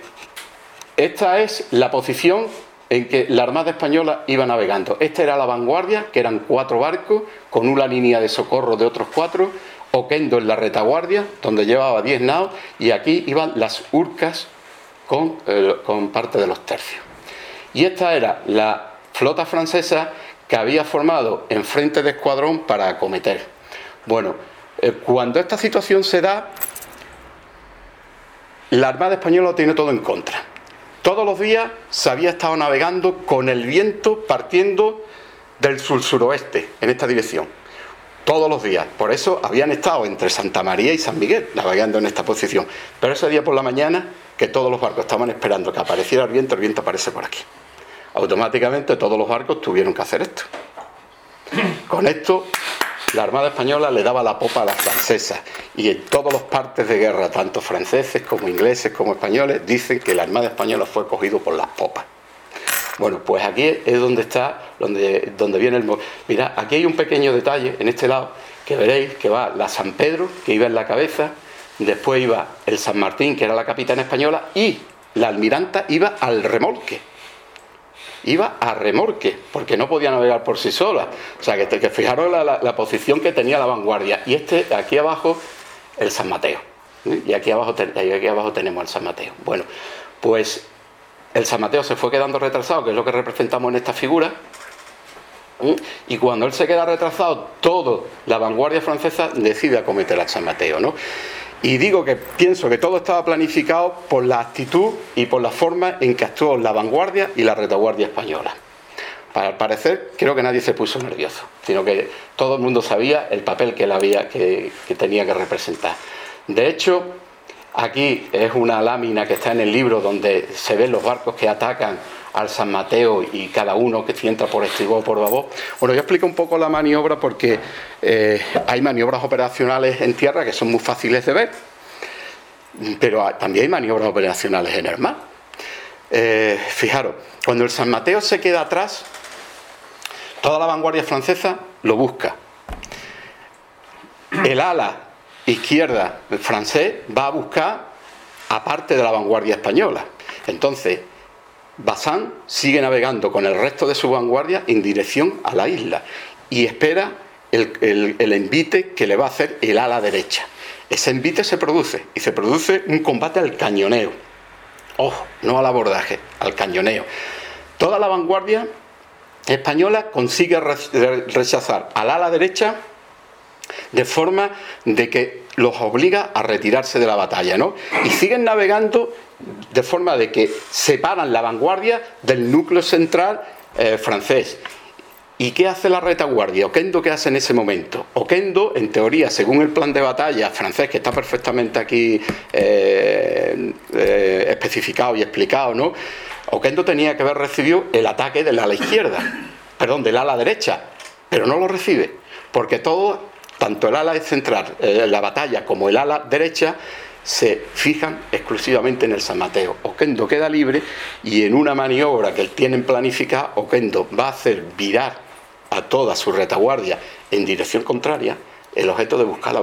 esta es la posición en que la Armada Española iba navegando. Esta era la vanguardia, que eran cuatro barcos, con una línea de socorro de otros cuatro, Oquendo en la retaguardia, donde llevaba 10 naos, y aquí iban las urcas eh, con, parte de los tercios. Y esta era la flota francesa que había formado en frente de escuadrón para acometer. Bueno, eh, cuando esta situación se da, la Armada Española tiene todo en contra. Todos los días se había estado navegando con el viento partiendo del sur-suroeste, en esta dirección. Todos los días. Por eso habían estado entre Santa María y San Miguel navegando en esta posición. Pero ese día por la mañana que todos los barcos estaban esperando que apareciera el viento, el viento aparece por aquí. Automáticamente todos los barcos tuvieron que hacer esto. Con esto la Armada Española le daba la popa a las francesas y en todos los partes de guerra, tanto franceses como ingleses como españoles, dicen que la Armada Española fue cogido por las popas. Bueno, pues aquí es donde está, donde, donde viene el... Mira, aquí hay un pequeño detalle en este lado que veréis que va la San Pedro, que iba en la cabeza, después iba el San Martín, que era la capitana española, y la almiranta iba al remolque. Iba a remolque, porque no podía navegar por sí sola. O sea, que, que fijaros la, posición que tenía la vanguardia. Y este, aquí abajo, el San Mateo. ¿eh? Y aquí abajo, tenemos el San Mateo. Bueno, pues el San Mateo se fue quedando retrasado, que es lo que representamos en esta figura. ¿eh? Y cuando él se queda retrasado, todo la vanguardia francesa decide acometer al San Mateo. ¿no? Y digo que pienso que todo estaba planificado por la actitud y por la forma en que actuó la vanguardia y la retaguardia española. Para parecer, creo que nadie se puso nervioso, sino que todo el mundo sabía el papel que, él había, que, que tenía que representar. De hecho, aquí es una lámina que está en el libro donde se ven los barcos que atacan al San Mateo y cada uno que entra por estribor o por babor. Bueno, yo explico un poco la maniobra porque eh, hay maniobras operacionales en tierra que son muy fáciles de ver, pero también hay maniobras operacionales en el mar. Eh, fijaros, cuando el San Mateo se queda atrás, toda la vanguardia francesa lo busca. El ala izquierda francés va a buscar aparte de la vanguardia española. Entonces, Bazán sigue navegando con el resto de su vanguardia en dirección a la isla y espera el, envite que le va a hacer el ala derecha. Ese envite se produce y se produce un combate al cañoneo. Ojo, no al abordaje, al cañoneo. Toda la vanguardia española consigue rechazar al ala derecha de forma de que los obliga a retirarse de la batalla, ¿no? Y siguen navegando de forma de que separan la vanguardia del núcleo central eh, francés. ¿Y qué hace la retaguardia? ¿Oquendo qué hace en ese momento? Oquendo, en teoría, según el plan de batalla francés, que está perfectamente aquí eh, eh, especificado y explicado, ¿no? Oquendo tenía que haber recibido el ataque del ala izquierda, perdón, del ala derecha, pero no lo recibe, porque todo, tanto el ala central, la batalla, como el ala derecha, se fijan exclusivamente en el San Mateo. Oquendo queda libre y en una maniobra que tienen planificada, Oquendo va a hacer virar a toda su retaguardia en dirección contraria el objeto de buscar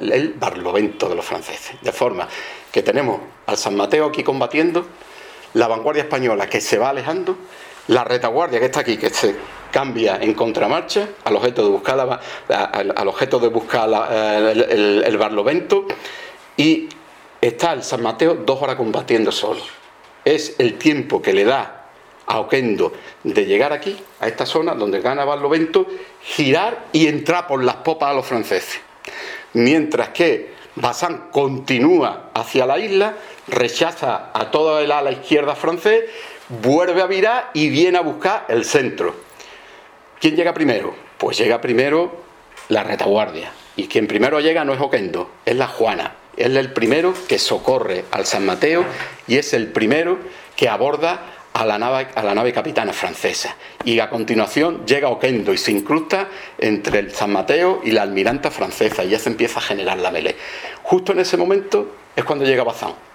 el barlovento de los franceses. De forma que tenemos al San Mateo aquí combatiendo, la vanguardia española que se va alejando, la retaguardia que está aquí, que se cambia en contramarcha al objeto de buscar, al objeto de buscar el, el barlovento y está el San Mateo dos horas combatiendo solo. Es el tiempo que le da a Oquendo de llegar aquí, a esta zona donde gana Barlovento, girar y entrar por las popas a los franceses. Mientras que Bazán continúa hacia la isla, rechaza a toda el ala izquierda francés, vuelve a virar y viene a buscar el centro. ¿Quién llega primero? Pues llega primero la retaguardia. Y quien primero llega no es Oquendo, es la Juana. Es el primero que socorre al San Mateo y es el primero que aborda a la nave, a la nave capitana francesa. Y a continuación llega Oquendo y se incrusta entre el San Mateo y la almiranta francesa y ya se empieza a generar la melee. Justo en ese momento es cuando llega Bazán.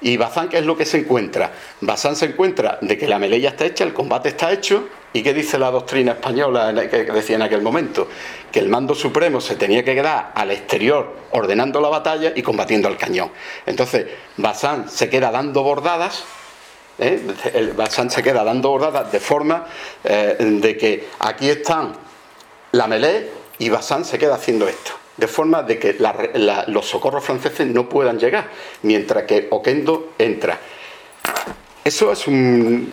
¿Y Bazán qué es lo que se encuentra? Bazán se encuentra de que la melee ya está hecha, el combate está hecho, ¿y qué dice la doctrina española que decía en aquel momento? Que el mando supremo se tenía que quedar al exterior ordenando la batalla y combatiendo al cañón. Entonces, Bazán se queda dando bordadas, ¿eh? Bazán se queda dando bordadas de forma eh, de que aquí están la melee y Bazán se queda haciendo esto de forma de que los socorros franceses no puedan llegar, mientras que Oquendo entra. Eso es un,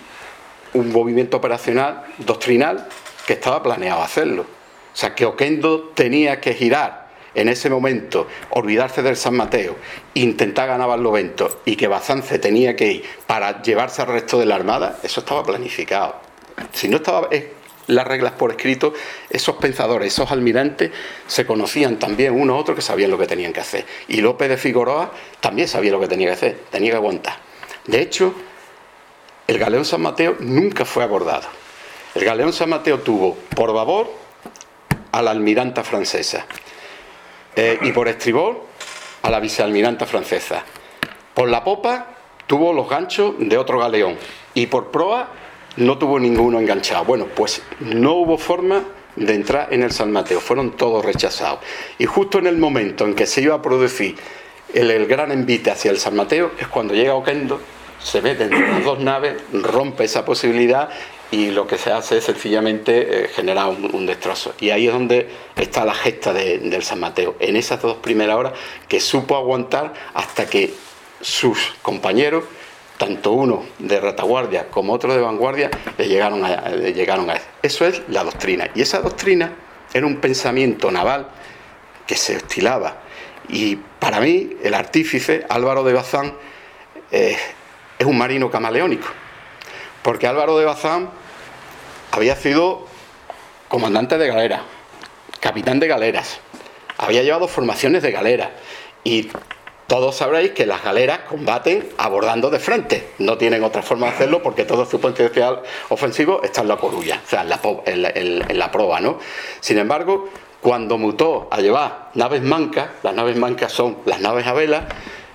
movimiento operacional doctrinal que estaba planeado hacerlo. O sea, que Oquendo tenía que girar en ese momento, olvidarse del San Mateo, intentar ganar Barlovento y que Bazance tenía que ir para llevarse al resto de la armada, eso estaba planificado. Si no estaba, las reglas por escrito, esos pensadores, esos almirantes, se conocían también uno a otro que sabían lo que tenían que hacer. Y López de Figueroa también sabía lo que tenía que hacer, tenía que aguantar. De hecho, el galeón San Mateo nunca fue abordado. El galeón San Mateo tuvo por babor a la almiranta francesa. Eh, y por estribor a la vicealmiranta francesa. Por la popa tuvo los ganchos de otro galeón y por proa no tuvo ninguno enganchado. Bueno, pues no hubo forma de entrar en el San Mateo, fueron todos rechazados. Y justo en el momento en que se iba a producir el, gran envite hacia el San Mateo es cuando llega Oquendo, se ve dentro de las dos naves, rompe esa posibilidad y lo que se hace es sencillamente eh, generar un, destrozo. Y ahí es donde está la gesta del San Mateo, en esas dos primeras horas que supo aguantar hasta que sus compañeros, tanto uno de retaguardia como otro de vanguardia, le llegaron a, llegaron a eso. Eso es la doctrina. Y esa doctrina era un pensamiento naval que se estilaba. Y para mí, el artífice, Álvaro de Bazán, eh, es un marino camaleónico. Porque Álvaro de Bazán había sido comandante de galera, capitán de galeras, había llevado formaciones de galera y todos sabréis que las galeras combaten abordando de frente, no tienen otra forma de hacerlo porque todo su potencial ofensivo está en la corulla, o sea, en la, en la proa, ¿no? Sin embargo, cuando mutó a llevar naves mancas, las naves mancas son las naves a vela,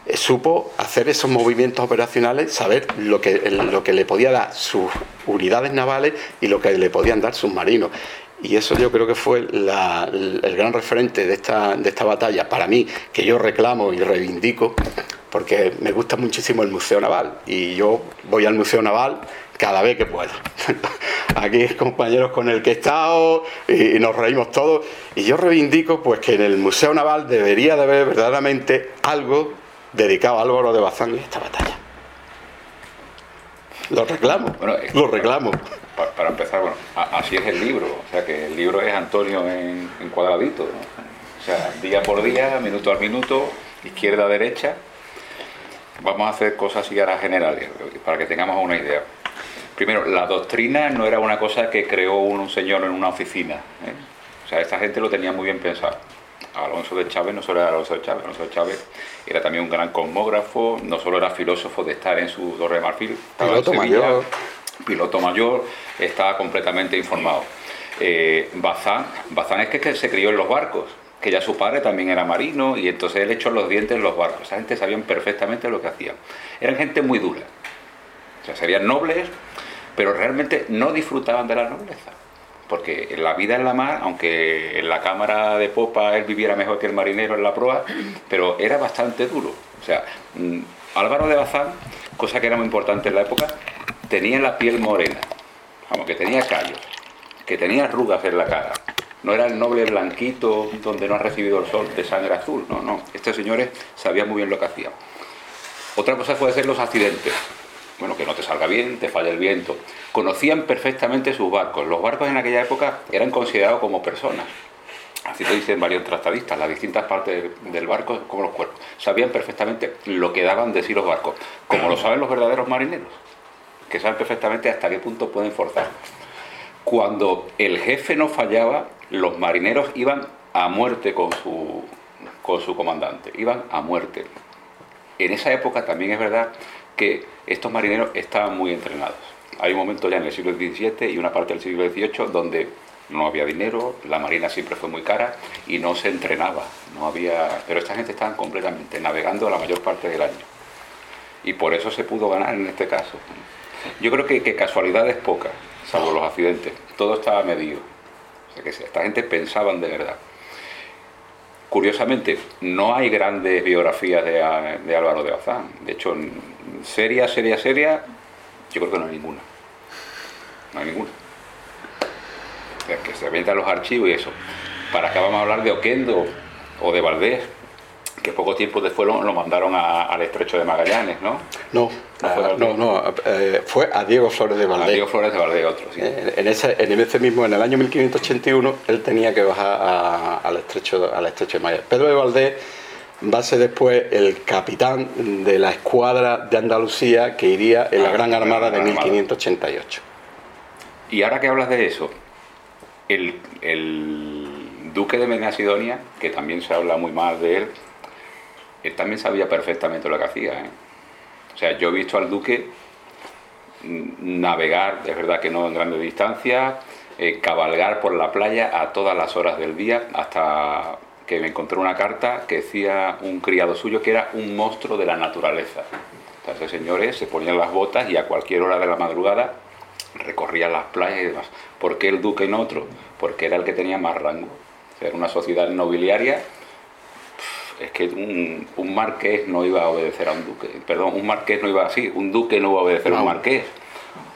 eh, supo hacer esos movimientos operacionales, saber lo que, lo que le podía dar sus unidades navales y lo que le podían dar sus marinos. Y eso yo creo que fue el gran referente de esta, de esta batalla, para mí, que yo reclamo y reivindico, porque me gusta muchísimo el Museo Naval. Y yo voy al Museo Naval cada vez que puedo. Aquí compañeros con el que he estado y, nos reímos todos. Y yo reivindico pues que en el Museo Naval debería de haber verdaderamente algo dedicado a Álvaro de Bazán en esta batalla. Lo reclamo, lo reclamo. Para, empezar, bueno, así es el libro, o sea que el libro es Antonio en, cuadradito, o sea, día por día, minuto a minuto, izquierda a derecha. Vamos a hacer cosas así ahora generales, para que tengamos una idea. Primero, la doctrina no era una cosa que creó un, señor en una oficina. ¿eh? O sea, esta gente lo tenía muy bien pensado. Alonso de Chávez no solo era Alonso de Chávez, Alonso de Chávez era también un gran cosmógrafo, no solo era filósofo de estar en su torre de marfil, piloto mayor. Piloto mayor, estaba completamente informado. Eh, Bazán, Bazán es que, se crió en los barcos, que ya su padre también era marino y entonces él echó los dientes en los barcos. Esa gente sabían perfectamente lo que hacían. Eran gente muy dura. O sea, serían nobles, pero realmente no disfrutaban de la nobleza porque la vida en la mar, aunque en la cámara de popa él viviera mejor que el marinero en la proa, pero era bastante duro. O sea, mm, Álvaro de Bazán, cosa que era muy importante en la época, tenía la piel morena, vamos, que tenía callos, que tenía arrugas en la cara. No era el noble blanquito donde no ha recibido el sol de sangre azul, no, no. Estos señores sabían muy bien lo que hacían. Otra cosa puede ser los accidentes bueno, que no te salga bien, te falla el viento. Conocían perfectamente sus barcos. Los barcos en aquella época eran considerados como personas. Así lo dicen varios tratadistas, las distintas partes del barco como los cuerpos. Sabían perfectamente lo que daban de sí los barcos, como lo saben los verdaderos marineros, que saben perfectamente hasta qué punto pueden forzar. Cuando el jefe no fallaba, los marineros iban a muerte con su, con su comandante, iban a muerte. En esa época también es verdad que estos marineros estaban muy entrenados. Hay un momento ya en el siglo XVII y una parte del siglo XVIII donde no había dinero, la marina siempre fue muy cara y no se entrenaba, no había, pero esta gente estaba completamente navegando la mayor parte del año. Y por eso se pudo ganar en este caso. Yo creo que, que casualidades pocas, salvo los accidentes, todo estaba medido. O sea que esta gente pensaban de verdad. Curiosamente, no hay grandes biografías de, de Álvaro de Bazán. De hecho, seria, seria, seria, yo creo que no hay ninguna. No hay ninguna. O sea, que se vendan los archivos y eso. Para acá vamos a hablar de Oquendo o de Valdés, que poco tiempo después lo, mandaron al estrecho de Magallanes, ¿no? No, no, no, eh, fue a Diego Flores de Valdés. A Diego Flores de Valdés, otro, sí. Eh, en, ese, en ese mismo, en el año 1581, él tenía que bajar al, estrecho, al estrecho de Magallanes. Pedro de Valdés va a ser después el capitán de la escuadra de Andalucía que iría en la ah, Gran Armada de 1588. Y ahora que hablas de eso, el, duque de Menasidonia, que también se habla muy mal de él, él también sabía perfectamente lo que hacía. ¿eh? O sea, yo he visto al duque navegar, es verdad que no en grandes distancias, eh, cabalgar por la playa a todas las horas del día hasta que me encontré una carta que decía un criado suyo que era un monstruo de la naturaleza. Entonces, señores se ponían las botas y a cualquier hora de la madrugada recorrían las playas y demás. ¿Por qué el duque en otro? Porque era el que tenía más rango. era una sociedad nobiliaria. Es que un, un, marqués no iba a obedecer a un duque. Perdón, un marqués no iba así. Un duque no iba a obedecer a un marqués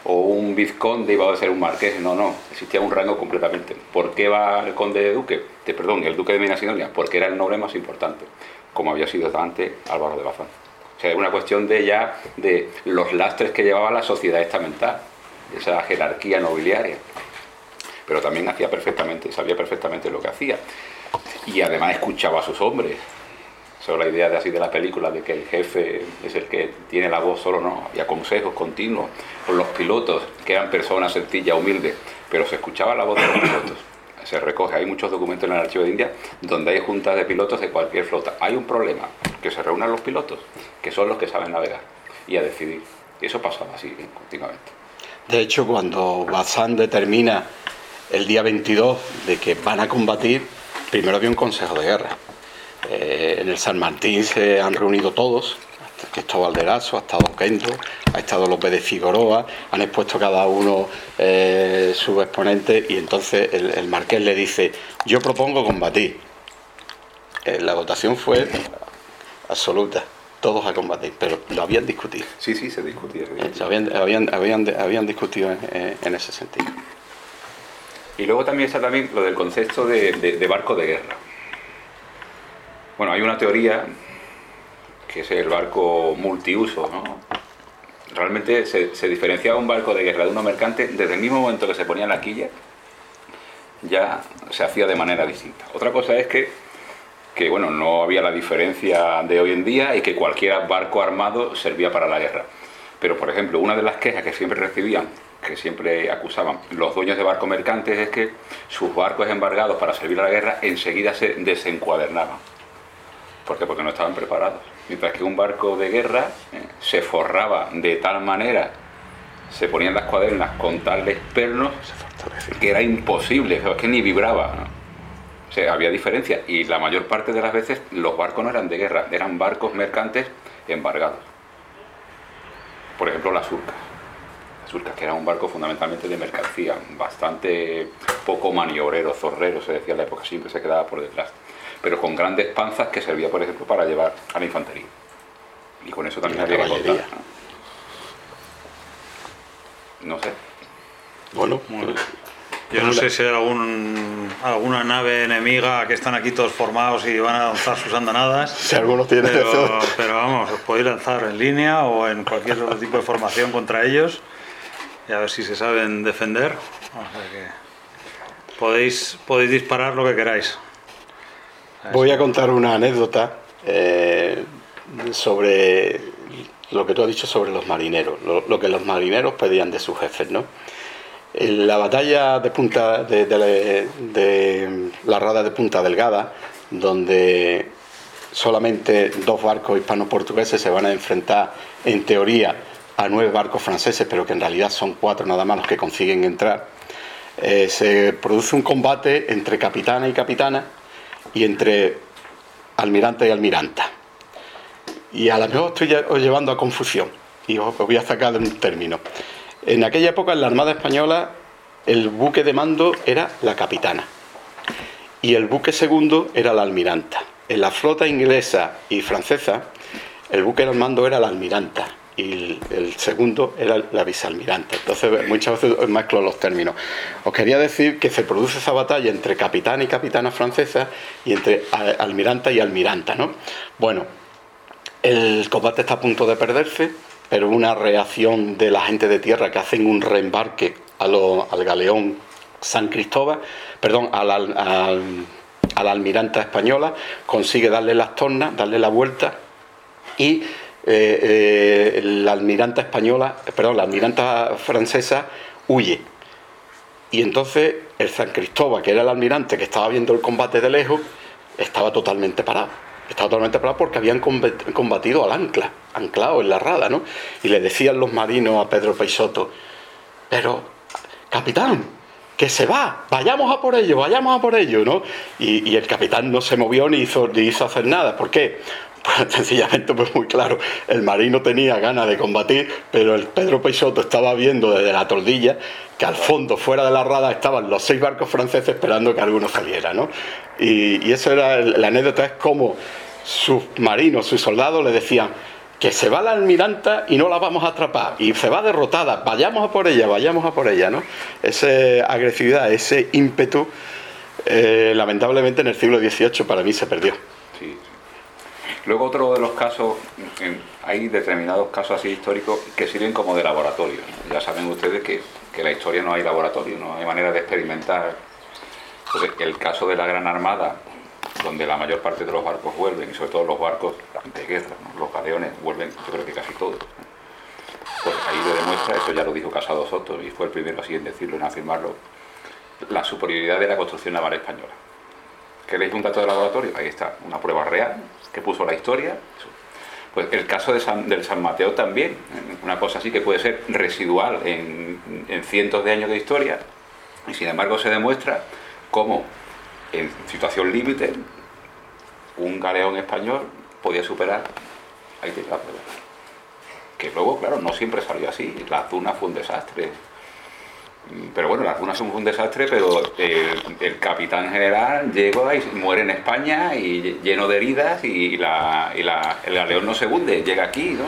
o un vizconde iba a ser un marqués, no, no, existía un rango completamente. ¿Por qué va el conde de Duque? De, perdón, el duque de Minas Sidonia, porque era el noble más importante, como había sido antes Álvaro de Bazán. O sea, es una cuestión de ya de los lastres que llevaba la sociedad estamental, esa jerarquía nobiliaria. Pero también hacía perfectamente, sabía perfectamente lo que hacía. Y además escuchaba a sus hombres, sobre la idea de así de la película, de que el jefe es el que tiene la voz solo, no, había consejos continuos con los pilotos, que eran personas sencillas, humildes, pero se escuchaba la voz de los pilotos. Se recoge, hay muchos documentos en el archivo de India donde hay juntas de pilotos de cualquier flota. Hay un problema, que se reúnan los pilotos, que son los que saben navegar y a decidir. Eso pasaba así continuamente. De hecho, cuando Bazán determina el día 22 de que van a combatir, primero había un consejo de guerra eh, en el San Martín se han reunido todos, Cristóbal de Lazo, ha estado Kendo, ha estado López de Figueroa, han expuesto cada uno eh, su exponente y entonces el, marqués le dice, yo propongo combatir. Eh, la votación fue absoluta, todos a combatir, pero lo habían discutido. Sí, sí, se discutía. habían, discutido en, ese sentido. Y luego también está también lo del concepto de barco de guerra. Bueno, hay una teoría que es el barco multiuso, ¿no? Realmente se, diferenciaba un barco de guerra de uno mercante desde el mismo momento que se ponía en la quilla, ya se hacía de manera distinta. Otra cosa es que, que bueno, no había la diferencia de hoy en día y que cualquier barco armado servía para la guerra. Pero, por ejemplo, una de las quejas que siempre recibían, que siempre acusaban los dueños de barcos mercantes es que sus barcos embargados para servir a la guerra enseguida se desencuadernaban ¿Por qué? Porque no estaban preparados. Mientras que un barco de guerra eh, se forraba de tal manera, se ponían las cuadernas con tales pernos, que era imposible, es que ni vibraba. O sea, había diferencia. Y la mayor parte de las veces los barcos no eran de guerra, eran barcos mercantes embargados. Por ejemplo, las surcas. Las surcas, que era un barco fundamentalmente de mercancía, bastante poco maniobrero, zorrero, se decía en la época, siempre se quedaba por detrás pero con grandes panzas que servía, por ejemplo, para llevar a la infantería. Y con eso también había que contar. ¿no? sé. Bueno, yo no sé si hay algún, alguna nave enemiga que están aquí todos formados y van a lanzar sus andanadas. Si alguno tiene pero, pero vamos, os podéis lanzar en línea o en cualquier otro tipo de formación contra ellos y a ver si se saben defender. podéis, podéis disparar lo que queráis. Voy a contar una anécdota eh, sobre lo que tú has dicho sobre los marineros, lo, que los marineros pedían de sus jefes, ¿no? En la batalla de Punta de, la rada de Punta Delgada, donde solamente dos barcos hispano-portugueses se van a enfrentar, en teoría, a nueve barcos franceses, pero que en realidad son cuatro nada más los que consiguen entrar, eh, se produce un combate entre capitana y capitana y entre almirante y almiranta. Y a lo mejor estoy llevando a confusión y os voy a sacar de un término. En aquella época en la Armada Española el buque de mando era la capitana y el buque segundo era la almiranta. En la flota inglesa y francesa el buque de mando era la almiranta y el segundo era la vicealmirante. Entonces muchas veces mezclo los términos. Os quería decir que se produce esa batalla entre capitán y capitana francesa y entre almiranta y almiranta. ¿no? Bueno, el combate está a punto de perderse, pero una reacción de la gente de tierra que hacen un reembarque al galeón San Cristóbal, perdón, a la, a la almiranta española, consigue darle las tornas, darle la vuelta y eh, eh, la almiranta española, perdón, la almiranta francesa huye. Y entonces el San Cristóbal, que era el almirante que estaba viendo el combate de lejos, estaba totalmente parado. Estaba totalmente parado porque habían combatido al ancla, anclado en la rada, ¿no? Y le decían los marinos a Pedro Peixoto, pero, capitán, que se va, vayamos a por ello, vayamos a por ello, ¿no? Y, el capitán no se movió ni hizo, ni hizo hacer nada. ¿Por qué? Pues sencillamente, pues muy claro, el marino tenía ganas de combatir, pero el Pedro Peixoto estaba viendo desde la tordilla que al fondo, fuera de la rada, estaban los seis barcos franceses esperando que alguno saliera, ¿no? Y, y eso era, la anécdota es como sus marinos, sus soldados le decían, que se va la almiranta y no la vamos a atrapar, y se va derrotada, vayamos a por ella, vayamos a por ella, ¿no? Esa agresividad, ese ímpetu, eh, lamentablemente en el siglo XVIII para mí se perdió. Sí. Luego otro de los casos, hay determinados casos así históricos que sirven como de laboratorio. Ya saben ustedes que, que la historia no hay laboratorio, no hay manera de experimentar. el caso de la Gran Armada, donde la mayor parte de los barcos vuelven, y sobre todo los barcos de guerra, los galeones vuelven, yo creo que casi todos. Pues ahí lo demuestra, eso ya lo dijo Casado Soto, y fue el primero así en decirlo, en afirmarlo, la superioridad de la construcción naval española. ¿Queréis un dato de laboratorio? Ahí está, una prueba real que puso la historia. Pues el caso de San, del San Mateo también, una cosa así que puede ser residual en, en cientos de años de historia, y sin embargo se demuestra cómo en situación límite, un galeón español podía superar la Que luego, claro, no siempre salió así. La Zuna fue un desastre. Pero bueno, la Zuna fue un desastre, pero el, capitán general llegó y muere en España y lleno de heridas y, la, y la, el galeón no se hunde, llega aquí, ¿no?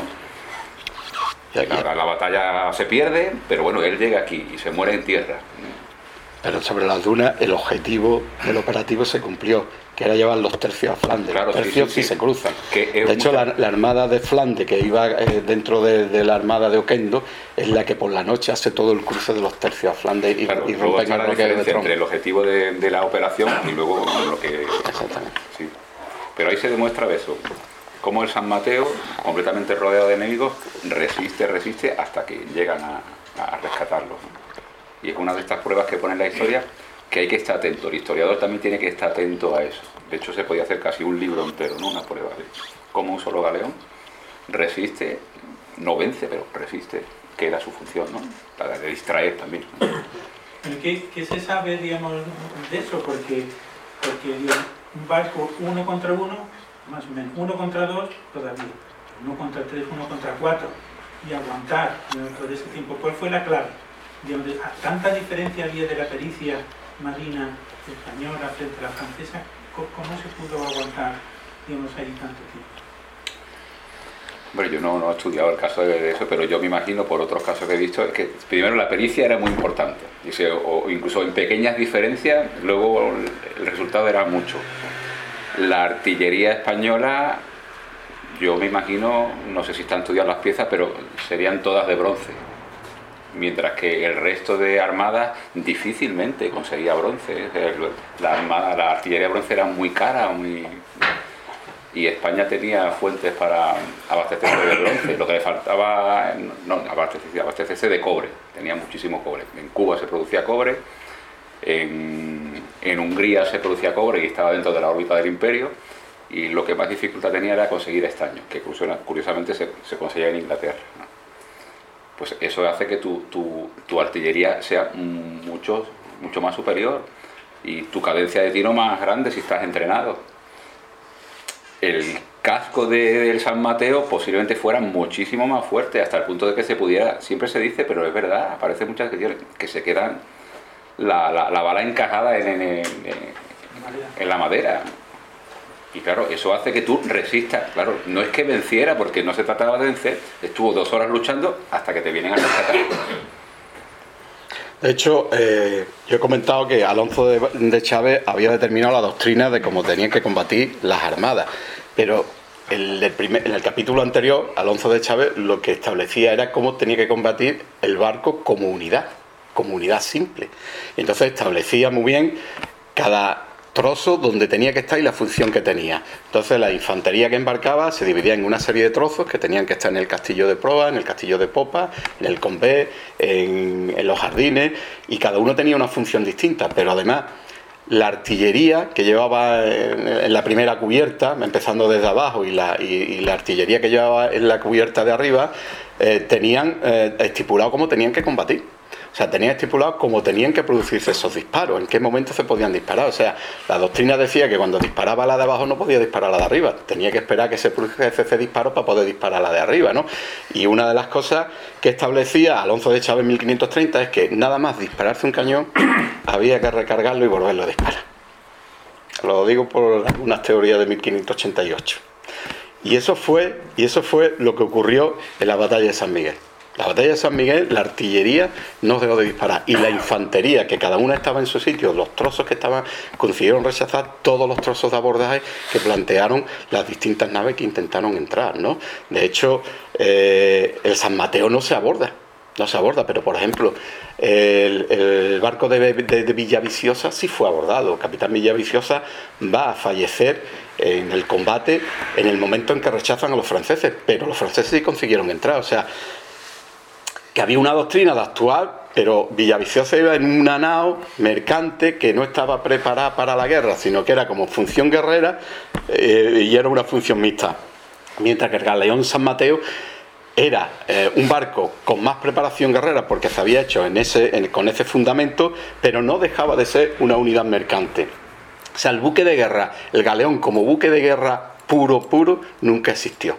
La, la batalla se pierde, pero bueno, él llega aquí y se muere en tierra. Pero sobre las dunas el objetivo del operativo se cumplió, que era llevar los tercios a Flandes. Claro, los tercios sí, se cruzan. de hecho, la, armada de Flandes, que iba eh, dentro de, la armada de Oquendo, es la que por la noche hace todo el cruce de los tercios a Flandes y, claro, y rompen el bloque de entre el objetivo de, la operación y luego lo que... Exactamente. Sí. Pero ahí se demuestra eso, cómo el San Mateo, completamente rodeado de enemigos, resiste, resiste hasta que llegan a, a rescatarlo. Y es una de estas pruebas que pone la historia que hay que estar atento. El historiador también tiene que estar atento a eso. De hecho, se podía hacer casi un libro entero, ¿no? Una prueba de cómo un solo galeón resiste, no vence, pero resiste, que era su función, ¿no? Para distraer también. ¿Qué, ¿Qué, se sabe, digamos, de eso? Porque, porque un barco uno contra uno, más o menos, uno contra dos, todavía. Uno contra tres, uno contra cuatro. Y aguantar todo ese tiempo. ¿Cuál fue la clave? Tanta diferencia había de la pericia marina española frente a la francesa, ¿cómo se pudo aguantar digamos, ahí tanto tiempo? Bueno, yo no, he estudiado el caso de eso, pero yo me imagino por otros casos que he visto, es que primero la pericia era muy importante, o incluso en pequeñas diferencias, luego el resultado era mucho. La artillería española, yo me imagino, no sé si están estudiadas las piezas, pero serían todas de bronce mientras que el resto de armadas difícilmente conseguía bronce. La, armada, la artillería bronce era muy cara muy... y España tenía fuentes para abastecerse de bronce. Lo que le faltaba, no, abastecerse, abastecerse de cobre, tenía muchísimo cobre. En Cuba se producía cobre, en, Hungría se producía cobre y estaba dentro de la órbita del imperio. Y lo que más dificultad tenía era conseguir estaño, que curiosamente se, se conseguía en Inglaterra pues eso hace que tu, tu, artillería sea mucho, mucho más superior y tu cadencia de tiro más grande si estás entrenado. El casco del San Mateo posiblemente fuera muchísimo más fuerte, hasta el punto de que se pudiera, siempre se dice, pero es verdad, aparece muchas que, que se quedan la, la, bala encajada en, en, en la madera. Y claro, eso hace que tú resistas. Claro, no es que venciera, porque no se trataba de vencer. Estuvo dos horas luchando hasta que te vienen a rescatar. De hecho, eh, yo he comentado que Alonso de, Chávez había determinado la doctrina de cómo tenían que combatir las armadas. Pero en el capítulo anterior, Alonso de Chávez lo que establecía era cómo tenía que combatir el barco como unidad, como unidad simple. Entonces establecía muy bien cada trozos donde tenía que estar y la función que tenía. Entonces la infantería que embarcaba se dividía en una serie de trozos que tenían que estar en el castillo de proa, en el castillo de popa, en el convé, en, los jardines, y cada uno tenía una función distinta, pero además la artillería que llevaba en, la primera cubierta, empezando desde abajo, y la, artillería que llevaba en la cubierta de arriba, eh, tenían eh, estipulado cómo tenían que combatir. O sea, tenían estipulado cómo tenían que producirse esos disparos, en qué momento se podían disparar. O sea, la doctrina decía que cuando disparaba la de abajo no podía disparar la de arriba, tenía que esperar que se produjese ese disparo para poder disparar la de arriba, ¿no? Y una de las cosas que establecía Alonso de Chávez en 1530 es que nada más dispararse un cañón había que recargarlo y volverlo a disparar. Lo digo por algunas teorías de 1588. Y eso fue, y eso fue lo que ocurrió en la batalla de San Miguel. La batalla de San Miguel, la artillería no dejó de disparar y la infantería, que cada una estaba en su sitio, los trozos que estaban, consiguieron rechazar todos los trozos de abordaje que plantearon las distintas naves que intentaron entrar. ¿no? De hecho, eh, el San Mateo no se aborda, no se aborda, pero por ejemplo, el, barco de, de, Villaviciosa sí fue abordado. El capitán Villaviciosa va a fallecer en el combate en el momento en que rechazan a los franceses, pero los franceses sí consiguieron entrar. O sea, que había una doctrina de actuar, pero Villaviciosa iba en una nao mercante que no estaba preparada para la guerra, sino que era como función guerrera eh, y era una función mixta. Mientras que el Galeón San Mateo era eh, un barco con más preparación guerrera porque se había hecho en ese, con ese fundamento, pero no dejaba de ser una unidad mercante. O sea, el buque de guerra, el galeón como buque de guerra puro, puro, nunca existió.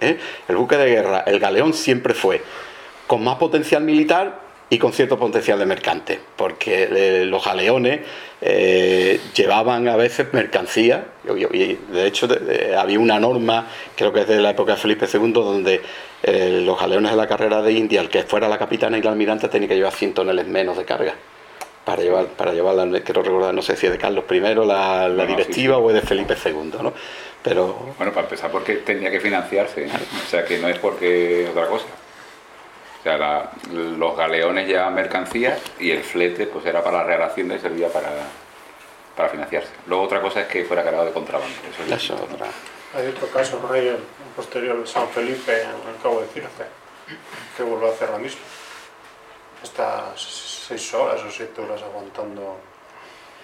¿eh? El buque de guerra, el galeón siempre fue con más potencial militar y con cierto potencial de mercante, porque eh, los galeones eh, llevaban a veces mercancía, y, de hecho había una norma, creo que es de la época de Felipe II, donde eh, los galeones de la carrera de India, el que fuera la capitana y la almirante, tenía que llevar 100 toneladas menos de carga. Para llevar, para llevarla, quiero recordar, no sé si es de Carlos I, la, la directiva, o es de Felipe II, ¿no? Pero... Bueno, para empezar, porque tenía que financiarse, o sea que no es porque otra cosa. O sea, los galeones llevaban mercancías y el flete pues era para la Real Hacienda y servía para, para financiarse. Luego otra cosa es que fuera cargado de contrabando. Eso Hay otro caso por ahí, posterior de San Felipe, en el Cabo de Circe, que vuelve a hacer lo mismo. Está seis horas o siete horas aguantando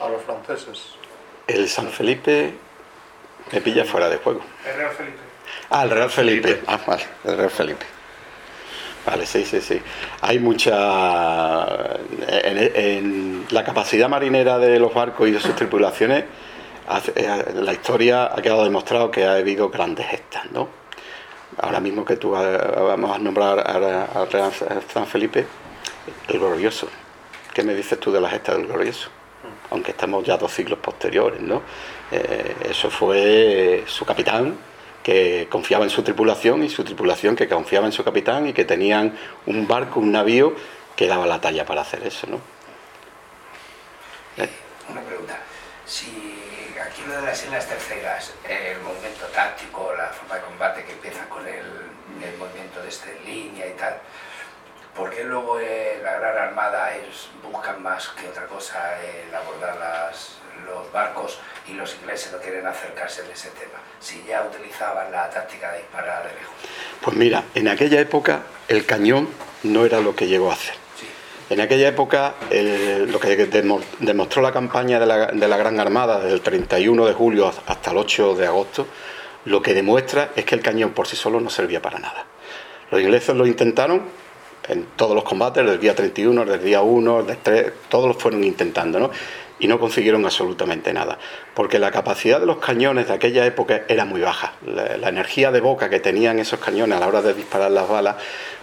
a los franceses. El San Felipe me pilla fuera de juego. El Real Felipe. Ah, el Real Felipe. Ah, vale, el Real Felipe. Vale, sí, sí, sí. Hay mucha... En, la capacidad marinera de los barcos y de sus tripulaciones, eh, la historia ha quedado demostrado que ha habido grandes gestas, ¿no? Ahora mismo que tú vamos a nombrar Real San Felipe, el glorioso. ¿Qué me dices tú de la gesta del glorioso? Aunque estamos ya dos siglos posteriores, ¿no? Eh, eso fue su capitán, que confiaba en su tripulación y su tripulación que confiaba en su capitán y que tenían un barco, un navío que daba la talla para hacer eso, ¿no? ¿Eh? Una pregunta. Si aquí lo de las islas terceras, el movimiento táctico, la forma de combate que empieza con el, movimiento de este línea y tal, ¿por qué luego eh, la Gran Armada es, buscan más que otra cosa el abordar las, los barcos y los ingleses no quieren acercarse de ese tema, si ya utilizaban la táctica de disparar de lejos. Pues mira, en aquella época el cañón no era lo que llegó a hacer. En aquella época, lo que demostró la campaña de la, de la, Gran Armada, desde el 31 de julio hasta el 8 de agosto, lo que demuestra es que el cañón por sí solo no servía para nada. Los ingleses lo intentaron en todos los combates, del día 31, del día 1, del 3, todos lo fueron intentando, ¿no? Y no consiguieron absolutamente nada, porque la capacidad de los cañones de aquella época era muy baja. La, energía de boca que tenían esos cañones a la hora de disparar las balas,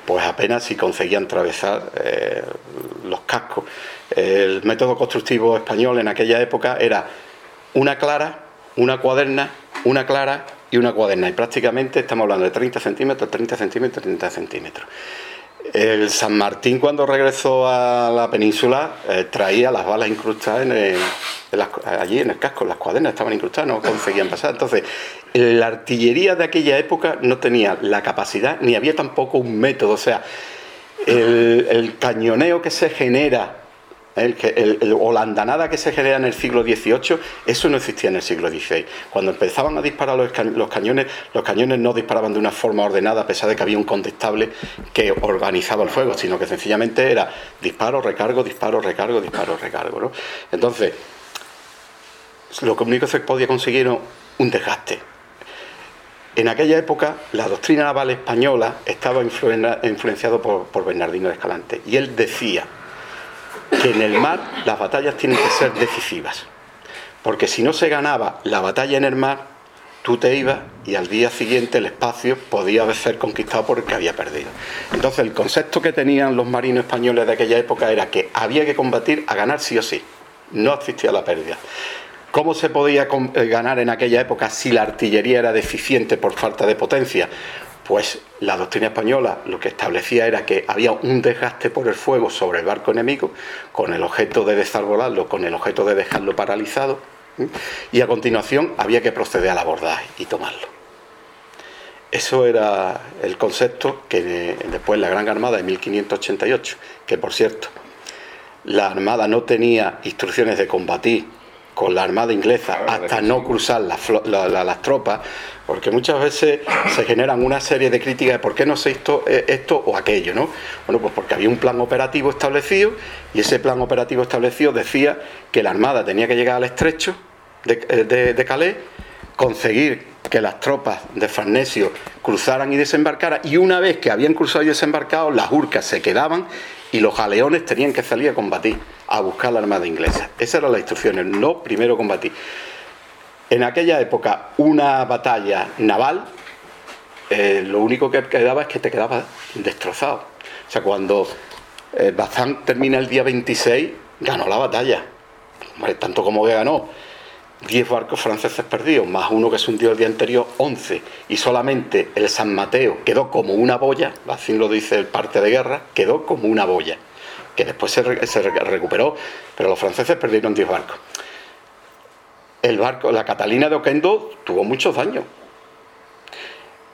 pues apenas si conseguían atravesar eh, los cascos. El método constructivo español en aquella época era una clara, una cuaderna, una clara y una cuaderna, y prácticamente estamos hablando de 30 centímetros, 30 centímetros, 30 centímetros. El San Martín cuando regresó a la península eh, traía las balas incrustadas en allí en el casco, las cuadernas estaban incrustadas, no conseguían pasar. Entonces, la artillería de aquella época no tenía la capacidad, ni había tampoco un método. O sea, el cañoneo que se genera el, o la andanada que se genera en el siglo XVIII, eso no existía en el siglo XVI. Cuando empezaban a disparar los, cañones, los cañones no disparaban de una forma ordenada, a pesar de que había un contestable que organizaba el fuego, sino que sencillamente era disparo, recargo, disparo, recargo, disparo, recargo. Entonces, lo único que se podía conseguir era un desgaste. En aquella época, la doctrina naval española estaba influenciada por, por Bernardino de Escalante, y él decía, que en el mar las batallas tienen que ser decisivas. Porque si no se ganaba la batalla en el mar, tú te ibas y al día siguiente el espacio podía ser conquistado por el que había perdido. Entonces el concepto que tenían los marinos españoles de aquella época era que había que combatir a ganar sí o sí. No existía la pérdida. ¿Cómo se podía eh, ganar en aquella época si la artillería era deficiente por falta de potencia? Pues la doctrina española lo que establecía era que había un desgaste por el fuego sobre el barco enemigo con el objeto de desarbolarlo, con el objeto de dejarlo paralizado y a continuación había que proceder al abordaje y tomarlo. Eso era el concepto que después la Gran Armada de 1588, que por cierto, la Armada no tenía instrucciones de combatir con la Armada inglesa hasta no cruzar las tropas, porque muchas veces se generan una serie de críticas de por qué no se hizo eh, esto o aquello, ¿no? Bueno, pues porque había un plan operativo establecido y ese plan operativo establecido decía que la Armada tenía que llegar al estrecho de, eh, de Calais, conseguir que las tropas de Farnesio cruzaran y desembarcaran y una vez que habían cruzado y desembarcado, las urcas se quedaban y los galeones tenían que salir a combatir, a buscar la armada inglesa. Esas eran las instrucciones, no primero combatir. En aquella época, una batalla naval, eh, lo único que quedaba es que te quedabas destrozado. O sea, cuando eh, Bazán termina el día 26, ganó la batalla. tanto como que ganó 10 barcos franceses perdidos, más uno que se hundió el día anterior, 11. Y solamente el San Mateo quedó como una boya, así lo dice el parte de guerra, quedó como una boya, que después se, recuperó, pero los franceses perdieron 10 barcos. El barco, la Catalina de Oquendo tuvo muchos daños.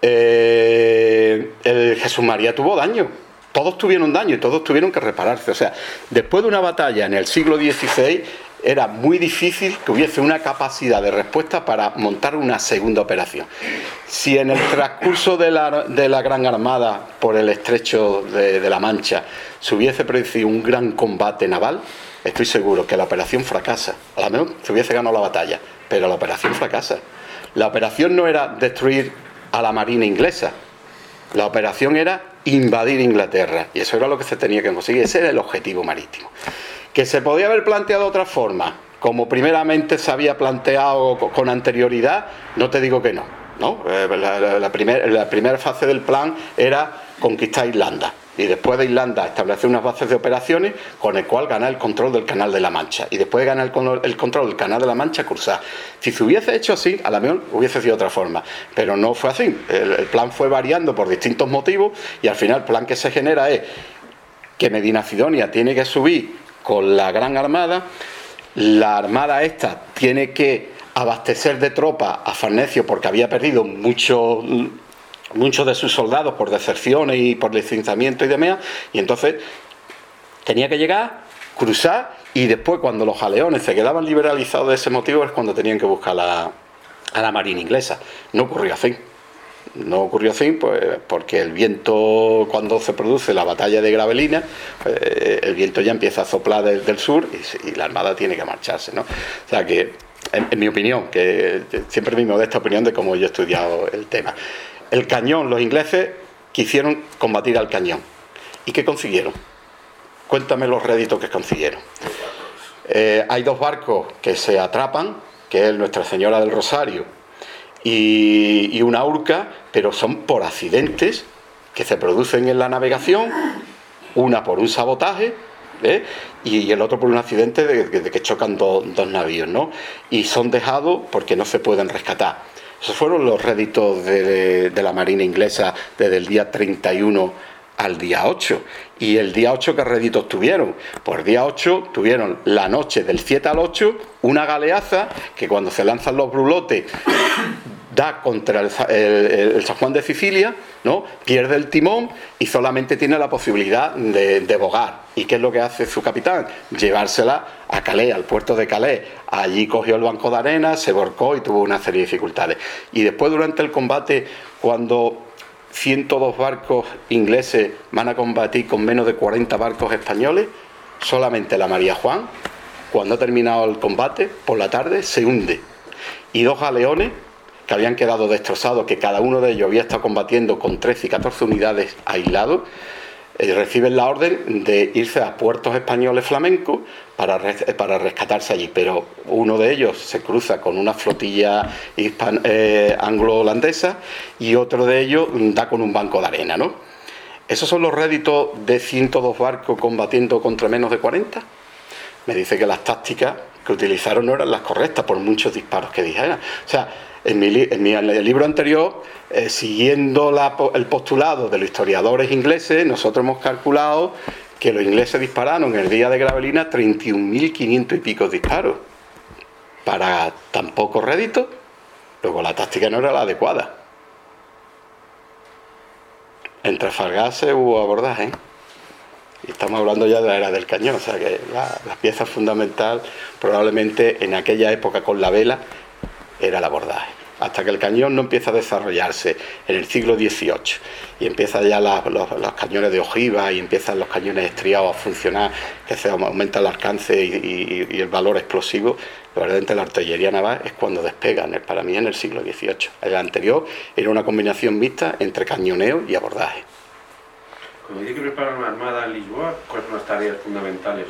Eh, el Jesús María tuvo daño. Todos tuvieron daño y todos tuvieron que repararse. O sea, después de una batalla en el siglo XVI, era muy difícil que hubiese una capacidad de respuesta para montar una segunda operación. Si en el transcurso de la, Gran Armada por el estrecho de, la Mancha se hubiese producido un gran combate naval, estoy seguro que la operación fracasa. A lo mejor se hubiese ganado la batalla, pero la operación fracasa. La operación no era destruir a la marina inglesa, la operación era invadir Inglaterra, y eso era lo que se tenía que conseguir, ese era el objetivo marítimo. ¿Que se podía haber planteado de otra forma? Como primeramente se había planteado con anterioridad, no te digo que no. ¿No? Eh, la, la primera fase del plan era conquistar Irlanda y después de Irlanda establecer unas bases de operaciones con el cual ganar el control del Canal de la Mancha y después de ganar el, control del Canal de la Mancha cruzar. Si se hubiese hecho así, a la mejor hubiese sido otra forma, pero no fue así. El, el, plan fue variando por distintos motivos y al final el plan que se genera es que Medina Sidonia tiene que subir con la Gran Armada. La Armada esta tiene que abastecer de tropas a Farnecio porque había perdido muchos muchos de sus soldados por deserciones y por licenciamiento y demás, y entonces tenía que llegar, cruzar, y después cuando los jaleones se quedaban liberalizados de ese motivo es cuando tenían que buscar a la marina inglesa. No ocurrió así. No ocurrió así pues, porque el viento, cuando se produce la batalla de Gravelina, eh, el viento ya empieza a soplar desde el sur y, la armada tiene que marcharse. ¿no? O sea que, en, mi opinión, que siempre mismo de esta opinión de cómo yo he estudiado el tema, el cañón, los ingleses quisieron combatir al cañón. ¿Y qué consiguieron? Cuéntame los réditos que consiguieron. Eh, hay dos barcos que se atrapan, que es Nuestra Señora del Rosario y, una urca, pero son por accidentes que se producen en la navegación, una por un sabotaje ¿eh? y el otro por un accidente de, que chocan dos navíos, ¿no? Y son dejados porque no se pueden rescatar. Esos fueron los réditos de, de la Marina inglesa desde el día 31 al día 8. ¿Y el día 8 qué réditos tuvieron? Pues el día 8 tuvieron la noche del 7 al 8 una galeaza que cuando se lanzan los brulotes da contra el, San Juan de Sicilia, ¿no? pierde el timón y solamente tiene la posibilidad de, de, bogar. ¿Y qué es lo que hace su capitán? Llevársela a Calais, al puerto de Calais. Allí cogió el banco de arena, se borcó y tuvo una serie de dificultades. Y después durante el combate, cuando 102 barcos ingleses van a combatir con menos de 40 barcos españoles, solamente la María Juan, cuando ha terminado el combate, por la tarde se hunde. Y dos galeones que habían quedado destrozados, que cada uno de ellos había estado combatiendo con 13 y 14 unidades aislados, eh, reciben la orden de irse a puertos españoles flamencos para, para rescatarse allí, pero uno de ellos se cruza con una flotilla eh, anglo-holandesa y otro de ellos da con un banco de arena, ¿no? ¿Esos son los réditos de 102 barcos combatiendo contra menos de 40? Me dice que las tácticas que utilizaron no eran las correctas por muchos disparos que dijeran. O sea, en mi, el libro anterior, eh, siguiendo el postulado de los historiadores ingleses, nosotros hemos calculado que los ingleses dispararon en el día de Gravelina 31.500 y pico disparos. Para tan poco rédito, luego la táctica no era la adecuada. En Trafalgar hubo abordaje. Y estamos hablando ya de la era del cañón, o sea que la, la pieza fundamental probablemente en aquella época con la vela era el abordaje hasta que el cañón no empieza a desarrollarse en el siglo XVIII y empiezan ya los, cañones de ojiva y empiezan los cañones estriados a funcionar, que se aumenta el alcance y, el valor explosivo, verdaderamente la artillería naval es cuando despegan, para mí en el siglo XVIII. El anterior era una combinación mixta entre cañoneo y abordaje. Cuando dice que preparar una armada en Lisboa, ¿cuáles son las tareas fundamentales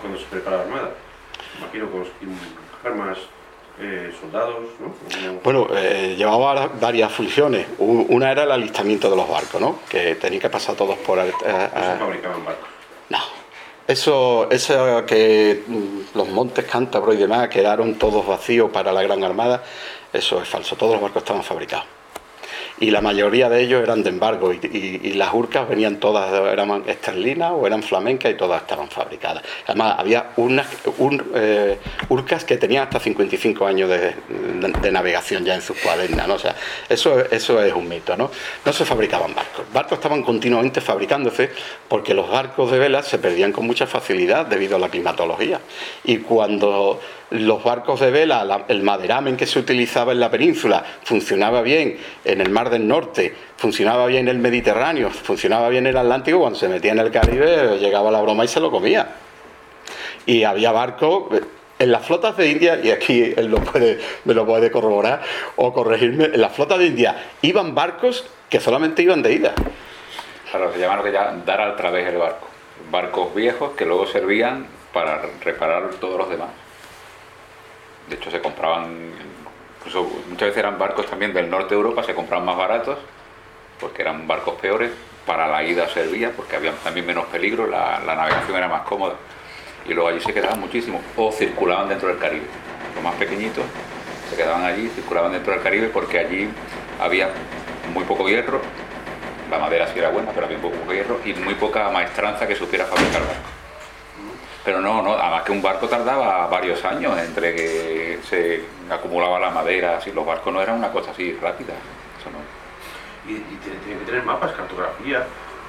cuando se prepara la armada? Imagino con armas eh, soldados, ¿no? Bueno, eh, llevaba varias funciones. Una era el alistamiento de los barcos, ¿no? Que tenían que pasar todos por... Eh, ¿No fabricaban barcos? No. Eso, eso que mm, los montes cántabros y demás quedaron todos vacíos para la Gran Armada, eso es falso. Todos los barcos estaban fabricados y la mayoría de ellos eran de embargo y, las urcas venían todas, eran esterlinas o eran flamencas y todas estaban fabricadas. Además, había unas eh, urcas que tenían hasta 55 años de, navegación ya en sus cuadernas, ¿no? O sea, eso, eso es un mito, ¿no? No se fabricaban barcos. Barcos estaban continuamente fabricándose porque los barcos de vela se perdían con mucha facilidad debido a la climatología. Y cuando los barcos de vela, el maderamen que se utilizaba en la península funcionaba bien en el Mar del Norte, funcionaba bien en el Mediterráneo, funcionaba bien en el Atlántico, cuando se metía en el Caribe llegaba la broma y se lo comía. Y había barcos en las flotas de India, y aquí él puede, me lo puede corroborar o corregirme, en las flotas de India iban barcos que solamente iban de ida. Claro, se llama lo que llaman dar al través del barco. Barcos viejos que luego servían para reparar todos los demás. De hecho, se compraban, incluso muchas veces eran barcos también del norte de Europa, se compraban más baratos, porque eran barcos peores, para la ida servía, porque había también menos peligro, la, navegación era más cómoda. Y luego allí se quedaban muchísimo, o circulaban dentro del Caribe. Los más pequeñitos se quedaban allí, circulaban dentro del Caribe, porque allí había muy poco hierro, la madera sí era buena, pero había muy poco hierro y muy poca maestranza que supiera fabricar barcos. Pero no, no, además que un barco tardaba varios años entre que se acumulaba la madera, así los barcos no eran una cosa así rápida. Eso no. Y, y tienen que tener mapas, cartografía,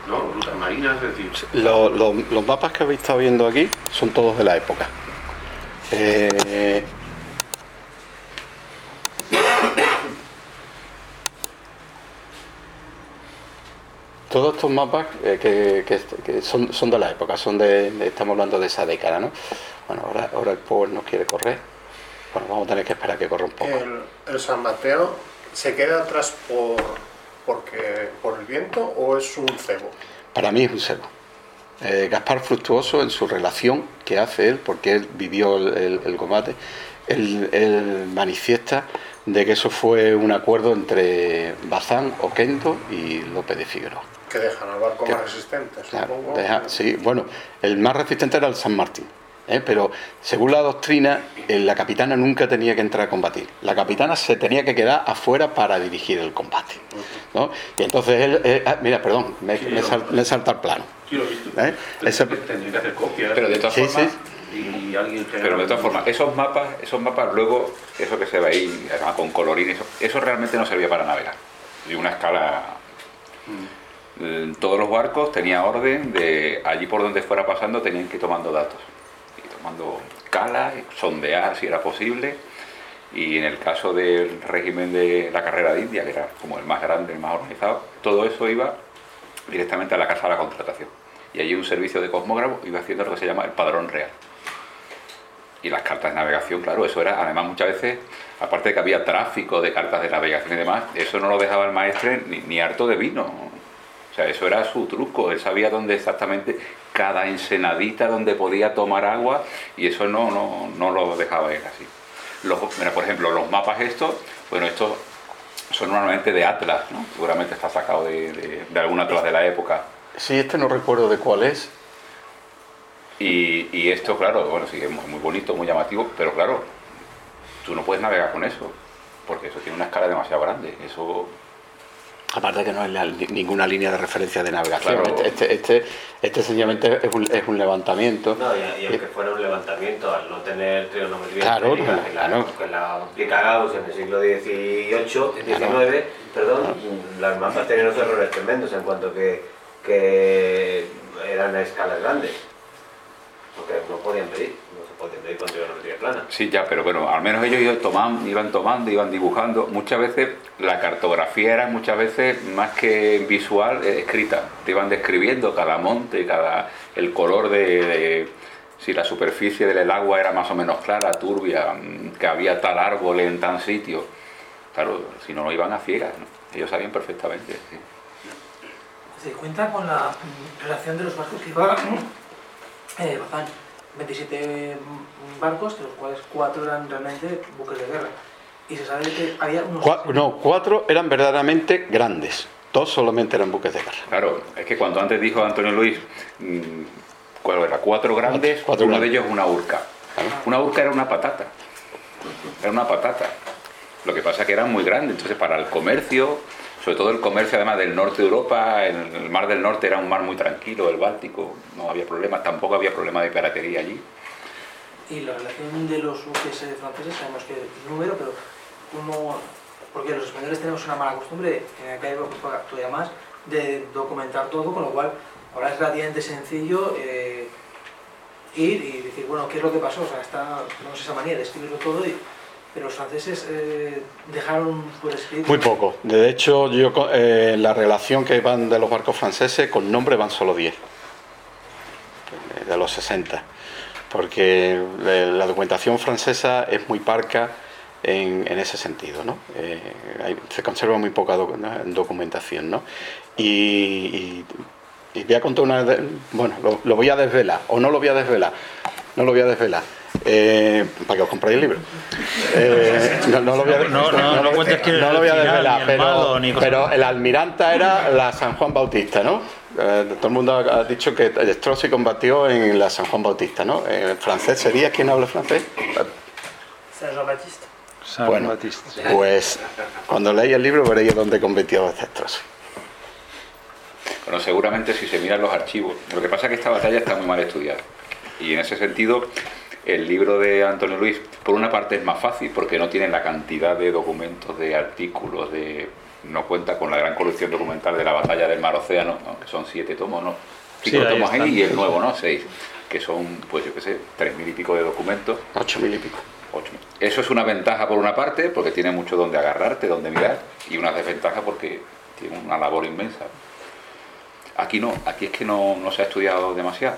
¿no? Rutas marinas, es decir. los mapas que habéis estado viendo aquí son todos de la época. Eh, todos estos mapas eh, que, son, de la época, son de, estamos hablando de esa década, ¿no? Bueno, ahora, ahora el Power nos quiere correr. Bueno, vamos a tener que esperar que corra un poco. ¿El, San Mateo se queda atrás por, porque, por el viento o es un cebo? Para mí es un cebo. Eh, Gaspar Fructuoso, en su relación que hace él, porque él vivió el, combate, él, manifiesta de que eso fue un acuerdo entre Bazán, Oquendo y López de Figueroa que dejan al barco más resistente, sí, bueno, el más resistente era el San Martín. ¿eh? pero según la doctrina, eh, la capitana nunca tenía que entrar a combatir. La capitana se tenía que quedar afuera para dirigir el combate. ¿no? Y entonces él, eh, ah, mira, perdón, me, me, salta el plano. Sí, lo he visto. Tendría que hacer copias. Pero de todas formas, pero de todas formas, esos mapas, esos mapas luego, eso que se ve ahí, con colorines, eso, realmente no servía para navegar. Y una escala. Mm. Todos los barcos tenían orden de allí por donde fuera pasando tenían que ir tomando datos. Y tomando cala, sondear si era posible. Y en el caso del régimen de la carrera de India que era como el más grande, el más organizado todo eso iba directamente a la casa de la contratación. Y allí un servicio de cosmógrafo iba haciendo lo que se llama el padrón real. Y las cartas de navegación, claro, eso era, además muchas veces, aparte de que había tráfico de cartas de navegación y demás, eso no lo dejaba el maestre ni harto de vino O sea, eso era su truco, él sabía dónde exactamente cada ensenadita donde podía tomar agua y eso no, no, no lo dejaba él así. Los, mira, por ejemplo, los mapas estos, bueno, estos son normalmente de Atlas, ¿no? seguramente está sacado de, de, de algún Atlas de la época. Sí, este no recuerdo de cuál es. Y, y esto, claro, bueno, sí, es muy, muy bonito, muy llamativo, pero claro, tú no puedes navegar con eso, porque eso tiene una escala demasiado grande. Eso Aparte que no es la- ninguna línea de referencia de navegación. Claro. Este, este, este sencillamente es un, es un levantamiento. No, y, y aunque fuera un levantamiento, al no tener trigonometría Claro, que la, claro. que la aplica Gauss en el siglo XVIII, XIX, perdón, las mapas tenían unos errores tremendos en cuanto que, que eran a escalas grandes. Porque no podían medir, podían medir con trigonometría plana. Sí, ya, pero bueno, al menos ellos iban tomando, iban tomando, iban dibujando. Muchas veces la cartografía era muchas veces más que visual, eh, escrita. Te iban describiendo cada monte, cada el color de, de- si la superficie del agua era más o menos clara, turbia, mm, que había tal árbol en tal sitio. Claro, si no, no iban a ciegas, ¿no? ellos sabían perfectamente. sí. Se cuenta con la relación de los barcos que iban, eh, 27 mm, barcos, de los cuales 4 eran realmente buques de guerra. Y se sabe que había unos... Cua- no, cuatro eran verdaderamente grandes. Dos solamente eran buques de guerra. Claro, es que cuando antes dijo Antonio Luis, mm, ¿cuál era? Cuatro grandes, Cuatro uno grandes. de ellos una urca. Una urca era una patata. Era una patata. Lo que pasa es que eran muy grandes, entonces para el comercio, sobre todo el comercio además del norte de Europa, el mar del norte era un mar muy tranquilo, el Báltico, no había problema, tampoco había problema de piratería allí. Y la relación de los buques eh, franceses, sabemos que el número, pero cómo... Porque los españoles tenemos una mala costumbre, en aquella época todavía más, de documentar todo, con lo cual ahora es relativamente sencillo eh, ir y decir, bueno, ¿qué es lo que pasó? O sea, está, tenemos esa manía de escribirlo todo, y, pero los franceses eh, dejaron por escrito... Muy poco. De hecho, yo eh, la relación que van de los barcos franceses, con nombre van solo 10. eh, De los 60. Porque eh, la documentación francesa es muy parca en, ese sentido, ¿no? Se conserva muy poca documentación, ¿no? Y, voy a contar una... bueno, lo, lo voy a desvelar, o no lo voy a desvelar, no lo voy a desvelar. Eh, para que os compréis el libro. Eh, no, no lo voy a, No, no, no cuentes quién es no el lo voy a final, desvelar, ni pero, malo, ni cosas pero el almiranta era la San Juan Bautista, ¿no? Eh, todo el mundo ha dicho que Strozzi combatió en la San Juan Bautista, ¿no? En francés sería quién habla francés. Saint Jean-Baptiste. San Bueno. Batista. Pues cuando leáis el libro veréis dónde combatió Strozzi. Bueno, seguramente si se miran los archivos. Lo que pasa es que esta batalla está muy mal estudiada. Y en ese sentido, el libro de Antonio Luis, por una parte es más fácil porque no tiene la cantidad de documentos, de artículos, de no cuenta con la gran colección documental de la batalla del Mar Océano, ¿no? que son siete tomos, ¿no? Cinco Sí, tomos ahí y el nuevo, ¿no? Seis, que son, pues yo qué sé, tres mil y pico de documentos. Ocho mil y pico. Ocho. Eso es una ventaja por una parte, porque tiene mucho donde agarrarte, donde mirar, y una desventaja porque tiene una labor inmensa. Aquí no, aquí es que no, no se ha estudiado demasiado.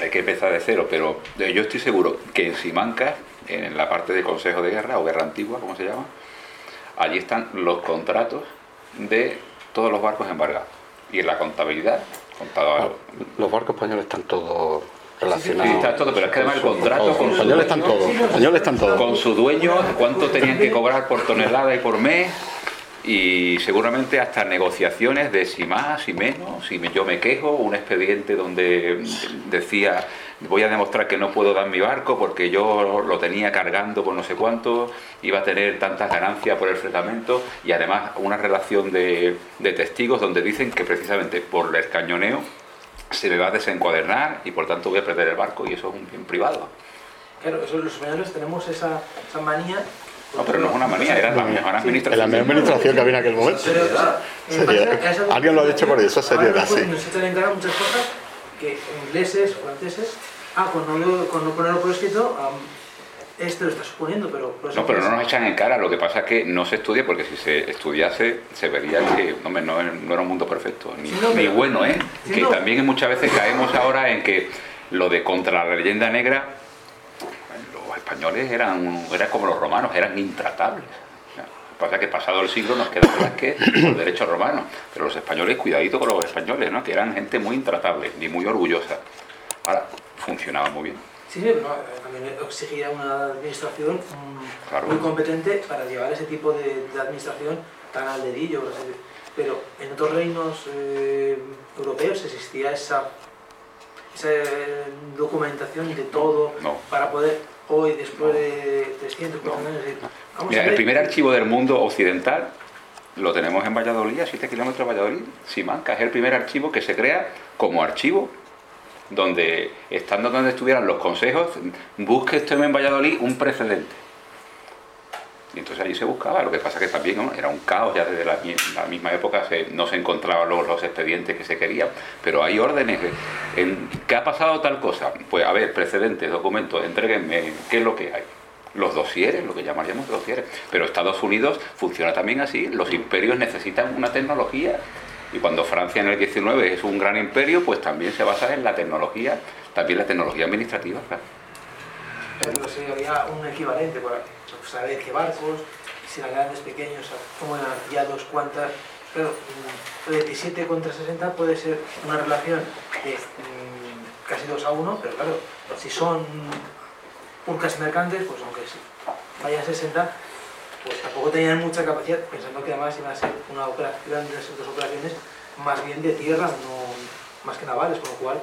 Hay que empezar de cero, pero eh, yo estoy seguro que en Simancas, en la parte de Consejo de Guerra o Guerra Antigua, como se llama, allí están los contratos de todos los barcos embargados. Y en la contabilidad, contado, Los barcos españoles están todos Sí, relacionados. está todo, pero es que además el contrato con su españoles están todos. Españoles están todos. con su dueño, cuánto tenían que cobrar por tonelada y por mes, y seguramente hasta negociaciones de si más, si menos, si yo me quejo, un expediente donde decía voy a demostrar que no puedo dar mi barco porque yo lo tenía cargando por no sé cuánto, iba a tener tantas ganancias por el fletamento y además una relación de, de testigos donde dicen que precisamente por el cañoneo se me va a desencuadernar y por tanto voy a perder el barco y eso es un bien privado. Claro, eso, los españoles tenemos esa, esa manía... No, pero no es una manía, era la mejor En la administración. mejor administración que había en aquel momento. Seriedad. Alguien lo ha dicho por eso, seriedad, sí. Nos echan en cara muchas cosas que ingleses, franceses, ah, con no, ponerlo por escrito, am, este lo está suponiendo, pero... No, pero no nos echan en cara, lo que pasa es que no se estudia porque si se estudiase se vería que no, no era un mundo perfecto, ni, Sí, no, ni pero- bueno, ¿eh? Sí, que también muchas veces caemos ahora en que lo de contra la leyenda negra, españoles eran, eran como los romanos, eran intratables. O sea, pasa es que pasado el siglo nos queda que los derechos romanos. Pero los españoles, cuidadito con los españoles, ¿no? que eran gente muy intratable y muy orgullosa. Ahora, funcionaba muy bien. Sí, sí, pero no, eh, también exigía una administración mm, Claro. muy competente para llevar ese tipo de, de administración tan al dedillo. Pero en otros reinos eh, europeos existía esa, esa documentación de todo No. para poder hoy, después de 300, 400 años, vamos Mira, a el primer archivo del mundo occidental lo tenemos en Valladolid, a 7 kilómetros de Valladolid, Simancas. Es el primer archivo que se crea como archivo, donde, estando donde estuvieran los consejos, busque usted en Valladolid un precedente. Y entonces allí se buscaba, lo que pasa que también era un caos, ya desde la, mi- la misma época se- no se encontraban los, los expedientes que se querían, pero hay órdenes. de- En, ¿Qué ha pasado tal cosa? Pues a ver, precedentes, documentos, entréguenme, ¿qué es lo que hay? Los dosieres, lo que llamaríamos dosieres. Pero Estados Unidos funciona también así, los imperios necesitan una tecnología. Y cuando Francia en el 19 es un gran imperio, pues también se basa en la tecnología, también la tecnología administrativa, claro. Había un equivalente para saber qué barcos, si eran grandes, pequeños, cómo eran guiados, cuántas. Mm, 27 contra 60 puede ser una relación de mm, casi 2 a 1, pero claro, si son pulcas mercantes, pues aunque vayan 60, pues tampoco tenían mucha capacidad, pensando que además iban a ser una operación, ser dos operaciones más bien de tierra, no más que navales, con lo cual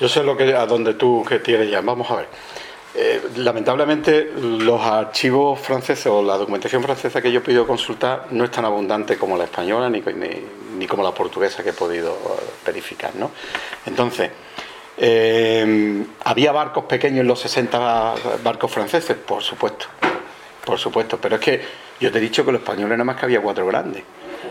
Yo sé lo que a donde tú que tienes ya. Vamos a ver. Eh, lamentablemente los archivos franceses o la documentación francesa que yo he podido consultar no es tan abundante como la española ni, ni- ni como la portuguesa que he podido eh, verificar. ¿no? Entonces, eh, ¿había barcos pequeños en los 60 barcos franceses? Por supuesto, por supuesto. Pero es que yo te he dicho que los españoles nada más que había cuatro grandes.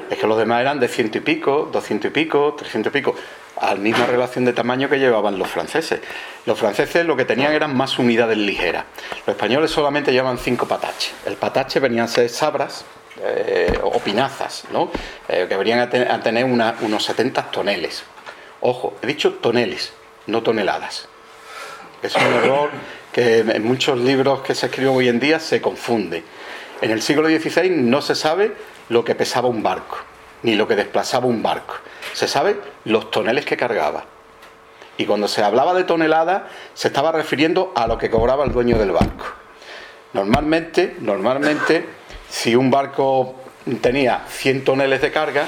Es que los demás eran de ciento y pico, doscientos y pico, trescientos y pico, a la misma relación de tamaño que llevaban los franceses. Los franceses lo que tenían eran más unidades ligeras. Los españoles solamente llevaban cinco pataches. El patache venían a ser sabras eh, o pinazas, ¿no? Eh, que venían a, te- a tener unos 70 toneles. Ojo, he dicho toneles, no toneladas. Es un error que en muchos libros que se escriben hoy en día se confunde. En el siglo XVI no se sabe lo que pesaba un barco, ni lo que desplazaba un barco. Se sabe los toneles que cargaba. Y cuando se hablaba de toneladas, se estaba refiriendo a lo que cobraba el dueño del barco. Normalmente, normalmente, si un barco tenía 100 toneles de carga,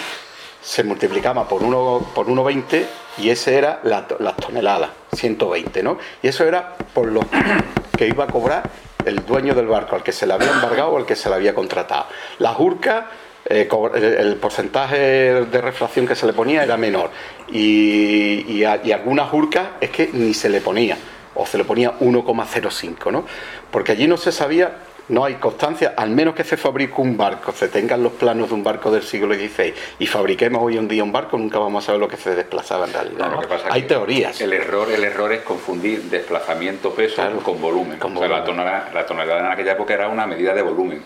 se multiplicaba por 1,20 por 1,20 y ese era la, las toneladas, 120, ¿no? Y eso era por lo que iba a cobrar el dueño del barco, al que se le había embargado o al que se le había contratado. Las urcas, eh, el, el porcentaje de refracción que se le ponía era menor y, y a- y algunas urcas es que ni se le ponía o se le ponía 1,05, ¿no? Porque allí no se sabía, no hay constancia, al menos que se fabrique un barco, se tengan los planos de un barco del siglo XVI y fabriquemos hoy en día un barco, nunca vamos a saber lo que se desplazaba en realidad. Lo ¿no? que pasa Hay que teorías. El error, el error es confundir desplazamiento peso Claro. con volumen. Con O sea, la, tonelada, la tonelada en aquella época era una medida de volumen.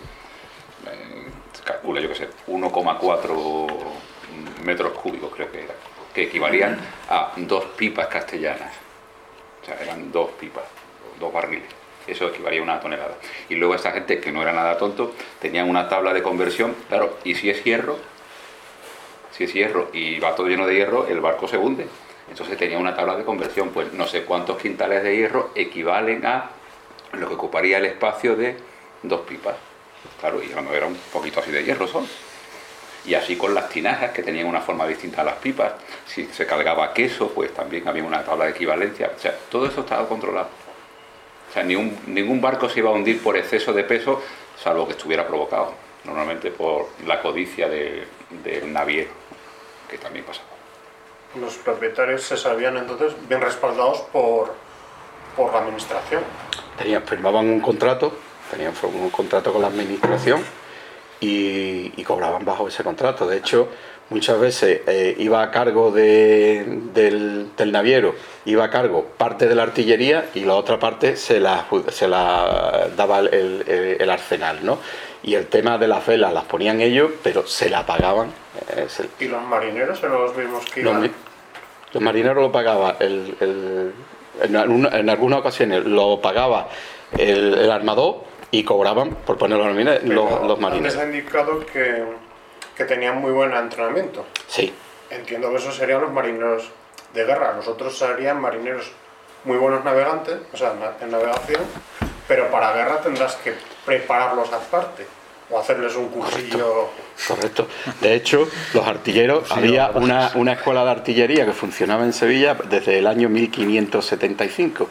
Calcula, yo qué sé, 1,4 metros cúbicos creo que era, que equivalían a dos pipas castellanas. O sea, eran dos pipas, dos barriles. Eso equivalía a una tonelada. Y luego esta gente, que no era nada tonto, tenían una tabla de conversión, claro, y si es hierro, si es hierro y va todo lleno de hierro, el barco se hunde. Entonces tenía una tabla de conversión, pues no sé cuántos quintales de hierro equivalen a lo que ocuparía el espacio de dos pipas. Claro, y bueno, era un poquito así de hierro son. Y así con las tinajas, que tenían una forma distinta a las pipas. Si se cargaba queso, pues también había una tabla de equivalencia. O sea, todo eso estaba controlado. O sea, ningún, ningún barco se iba a hundir por exceso de peso, salvo que estuviera provocado. Normalmente por la codicia de- del naviero, que también pasaba. Los propietarios se sabían entonces bien respaldados por, por la administración. Tenían, firmaban un contrato, tenían un contrato con la administración y, y cobraban bajo ese contrato. De hecho, muchas veces eh, iba a cargo de- del, del naviero, iba a cargo parte de la artillería y la otra parte se la, se daba el, el- el arsenal, ¿no? Y el tema de las velas las ponían ellos, pero se la pagaban. eh, se- Y los marineros eran los mismos que los, iban. los marineros lo pagaba el, el- en, alguna- en algunas ocasiones lo pagaba el armador y cobraban, por ponerlo en los, Pero los marineros. Antes ha indicado que, que tenían muy buen entrenamiento. Sí, Entiendo que esos serían los marineros de guerra. Los otros serían marineros muy buenos navegantes, o sea, en navegación, pero para guerra tendrás que prepararlos aparte o hacerles un cursillo. correcto. De hecho, los artilleros, había una, una escuela de artillería que funcionaba en Sevilla desde el año 1575,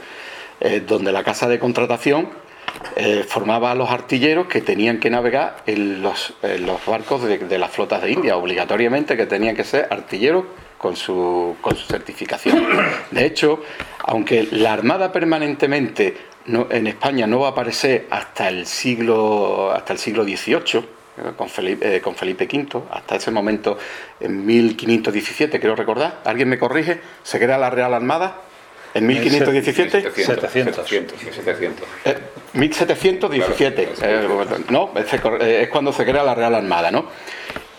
eh, donde la casa de contratación eh, formaba a los artilleros que tenían que navegar en los, barcos de, las flotas de India, obligatoriamente que tenían que ser artilleros con su, con su certificación. De hecho, aunque la Armada permanentemente en España no va a aparecer hasta el siglo, hasta el siglo XVIII, eh, con Felipe, eh, con Felipe V, hasta ese momento, en 1517, creo recordar, ¿alguien me corrige? ¿Se crea la Real Armada? ¿En 1517? 700. 700. 700, 700. Eh, 1717, Claro. eh, ¿no? Es, eh, es cuando se crea la Real Armada, ¿no?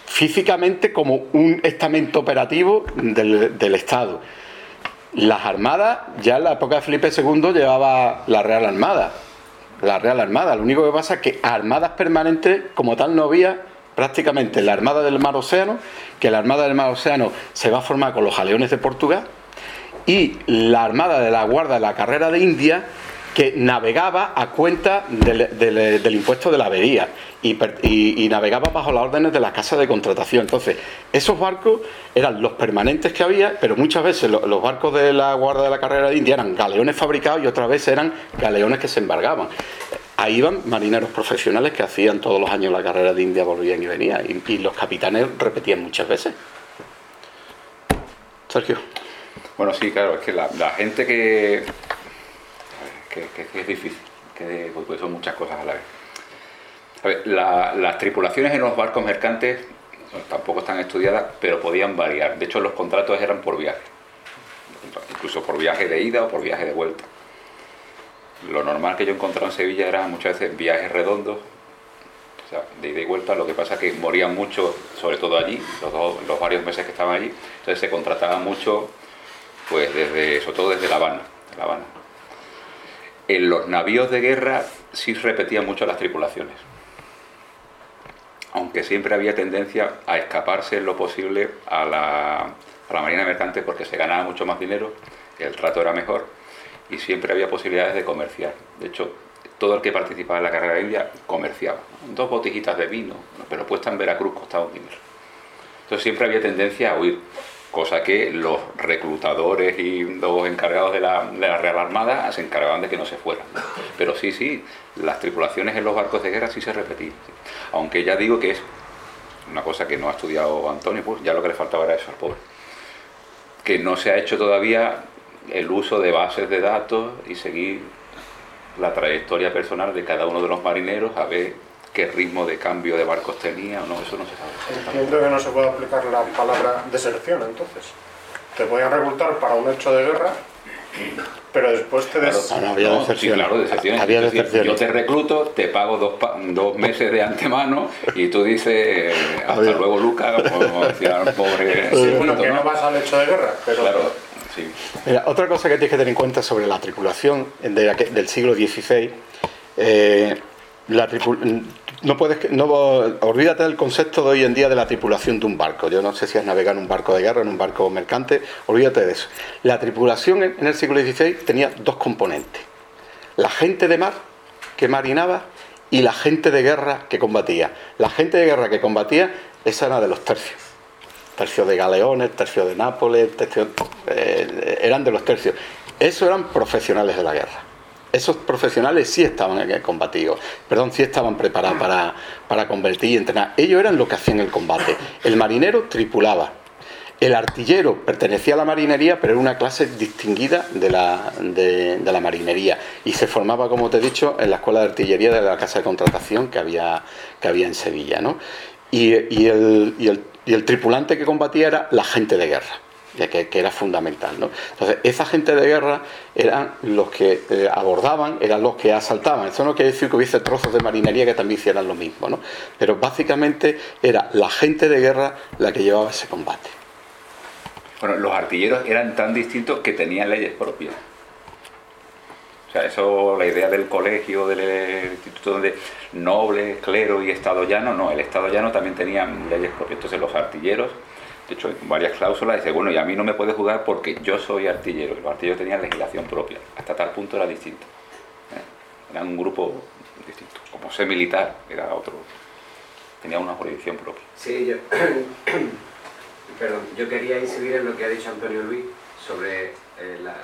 Físicamente como un estamento operativo del, del Estado. Las armadas, ya en la época de Felipe II llevaba la Real Armada. La Real Armada. Lo único que pasa es que armadas permanentes como tal no había prácticamente la Armada del Mar Océano, que la Armada del Mar Océano se va a formar con los galeones de Portugal, y la Armada de la Guardia de la Carrera de India que navegaba a cuenta del, impuesto de la avería y, navegaba bajo las órdenes de la casa de contratación. Entonces, esos barcos eran los permanentes que había, pero muchas veces lo- los barcos de la Guardia de la Carrera de India eran galeones fabricados y otras veces eran galeones que se embargaban. Ahí iban marineros profesionales que hacían todos los años la carrera de India, volvían y venían, y los capitanes repetían muchas veces. Sergio. Bueno, sí, claro, es que la, gente que, que, que- que es difícil, que pues son muchas cosas a la vez. La- las tripulaciones en los barcos mercantes tampoco están estudiadas, pero podían variar. De hecho, los contratos eran por viaje, incluso por viaje de ida o por viaje de vuelta. Lo normal que yo encontraba en Sevilla eran muchas veces viajes redondos, o sea, de ida y vuelta. Lo que pasa es que morían mucho, sobre todo allí, los, dos- los varios meses que estaban allí. Entonces se contrataba mucho, pues desde, sobre todo desde La Habana. En los navíos de guerra sí repetían mucho las tripulaciones. Aunque siempre había tendencia a escaparse en lo posible a la, a la marina mercante porque se ganaba mucho más dinero, el trato era mejor y siempre había posibilidades de comerciar. De hecho, todo el que participaba en la carrera de India comerciaba. Dos botellitas de vino, pero puesta en Veracruz costaba un dinero. Entonces siempre había tendencia a huir, cosa que los reclutadores y los encargados de la, Real Armada se encargaban de que no se fueran. Pero sí, sí, las tripulaciones en los barcos de guerra sí se repetían. Aunque ya digo que es una cosa que no ha estudiado Antonio, pues ya lo que le faltaba era eso al pobre. Que no se ha hecho todavía el uso de bases de datos y seguir la trayectoria personal de cada uno de los marineros a ver qué ritmo de cambio de barcos tenía o no, eso no se sabe. Entiendo que no se puede aplicar la palabra deserción entonces. Te podían reclutar para un hecho de guerra, pero después te des... No, había No, deserciones. Sí, claro, deserciones. Había Es decir. Yo te recluto, te pago dos, pa- dos meses de antemano y tú dices, eh, hasta Había- luego, Luca, como decía el pobre. Sí, bueno, Circuito, que ¿no? no vas al hecho de guerra, pero Claro, sí. Mira, otra cosa que tienes que tener en cuenta sobre la tripulación de aquel- del siglo XVI, eh, la no puedes, no, olvídate del concepto de hoy en día de la tripulación de un barco. Yo no sé si has navegado en un barco de guerra, en un barco mercante, olvídate de eso. La tripulación en el siglo XVI tenía dos componentes: la gente de mar que marinaba y la gente de guerra que combatía. La gente de guerra que combatía, esa era de los tercios tercio de Galeones, tercio de Nápoles, tercio, eh, eran de los tercios. Esos eran profesionales de la guerra. Esos profesionales sí estaban combatidos, perdón, sí estaban preparados para, para convertir y entrenar. Ellos eran los que hacían el combate. El marinero tripulaba. El artillero pertenecía a la marinería, pero era una clase distinguida de la, de, la marinería. Y se formaba, como te he dicho, en la escuela de artillería de la casa de contratación que había, que había en Sevilla. ¿no? Y el, y el- y el tripulante que combatía era la gente de guerra, ya que, que era fundamental. ¿no? Entonces, esa gente de guerra eran los que eh, abordaban, eran los que asaltaban. Eso no quiere decir que hubiese trozos de marinería que también hicieran lo mismo, ¿no? pero básicamente era la gente de guerra la que llevaba ese combate. Bueno, los artilleros eran tan distintos que tenían leyes propias. O sea, eso, la idea del colegio, del instituto donde noble, clero y estado llano, no, el estado llano también tenía leyes propias. Entonces los artilleros, de hecho, varias cláusulas, dice, bueno, y a mí no me puede jugar porque yo soy artillero. Los artilleros tenían legislación propia. Hasta tal punto era distinto. ¿eh? Era un grupo distinto. Como ser militar, era otro. Tenía una jurisdicción propia. Sí, yo, perdón, yo quería incidir en lo que ha dicho Antonio Luis sobre eh, la,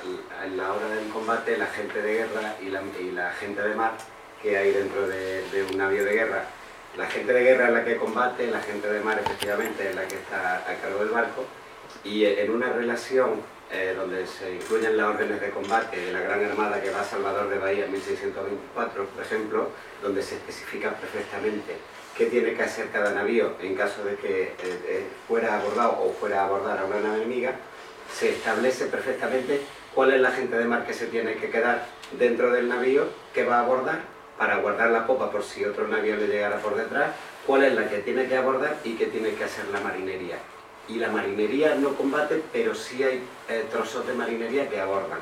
en la hora del combate, la gente de guerra y la, y gente de mar que hay dentro de, de un navío de guerra. La gente de guerra es la que combate, la gente de mar efectivamente es la que está a cargo del barco. Y en una relación eh, donde se incluyen las órdenes de combate de la Gran Armada que va a Salvador de Bahía en 1624, por ejemplo, donde se especifica perfectamente qué tiene que hacer cada navío en caso de que eh, eh, fuera abordado o fuera a abordar a una nave enemiga, se establece perfectamente cuál es la gente de mar que se tiene que quedar dentro del navío que va a abordar para guardar la popa por si otro navío le llegara por detrás, cuál es la que tiene que abordar y qué tiene que hacer la marinería. Y la marinería no combate, pero sí hay eh, trozos de marinería que abordan.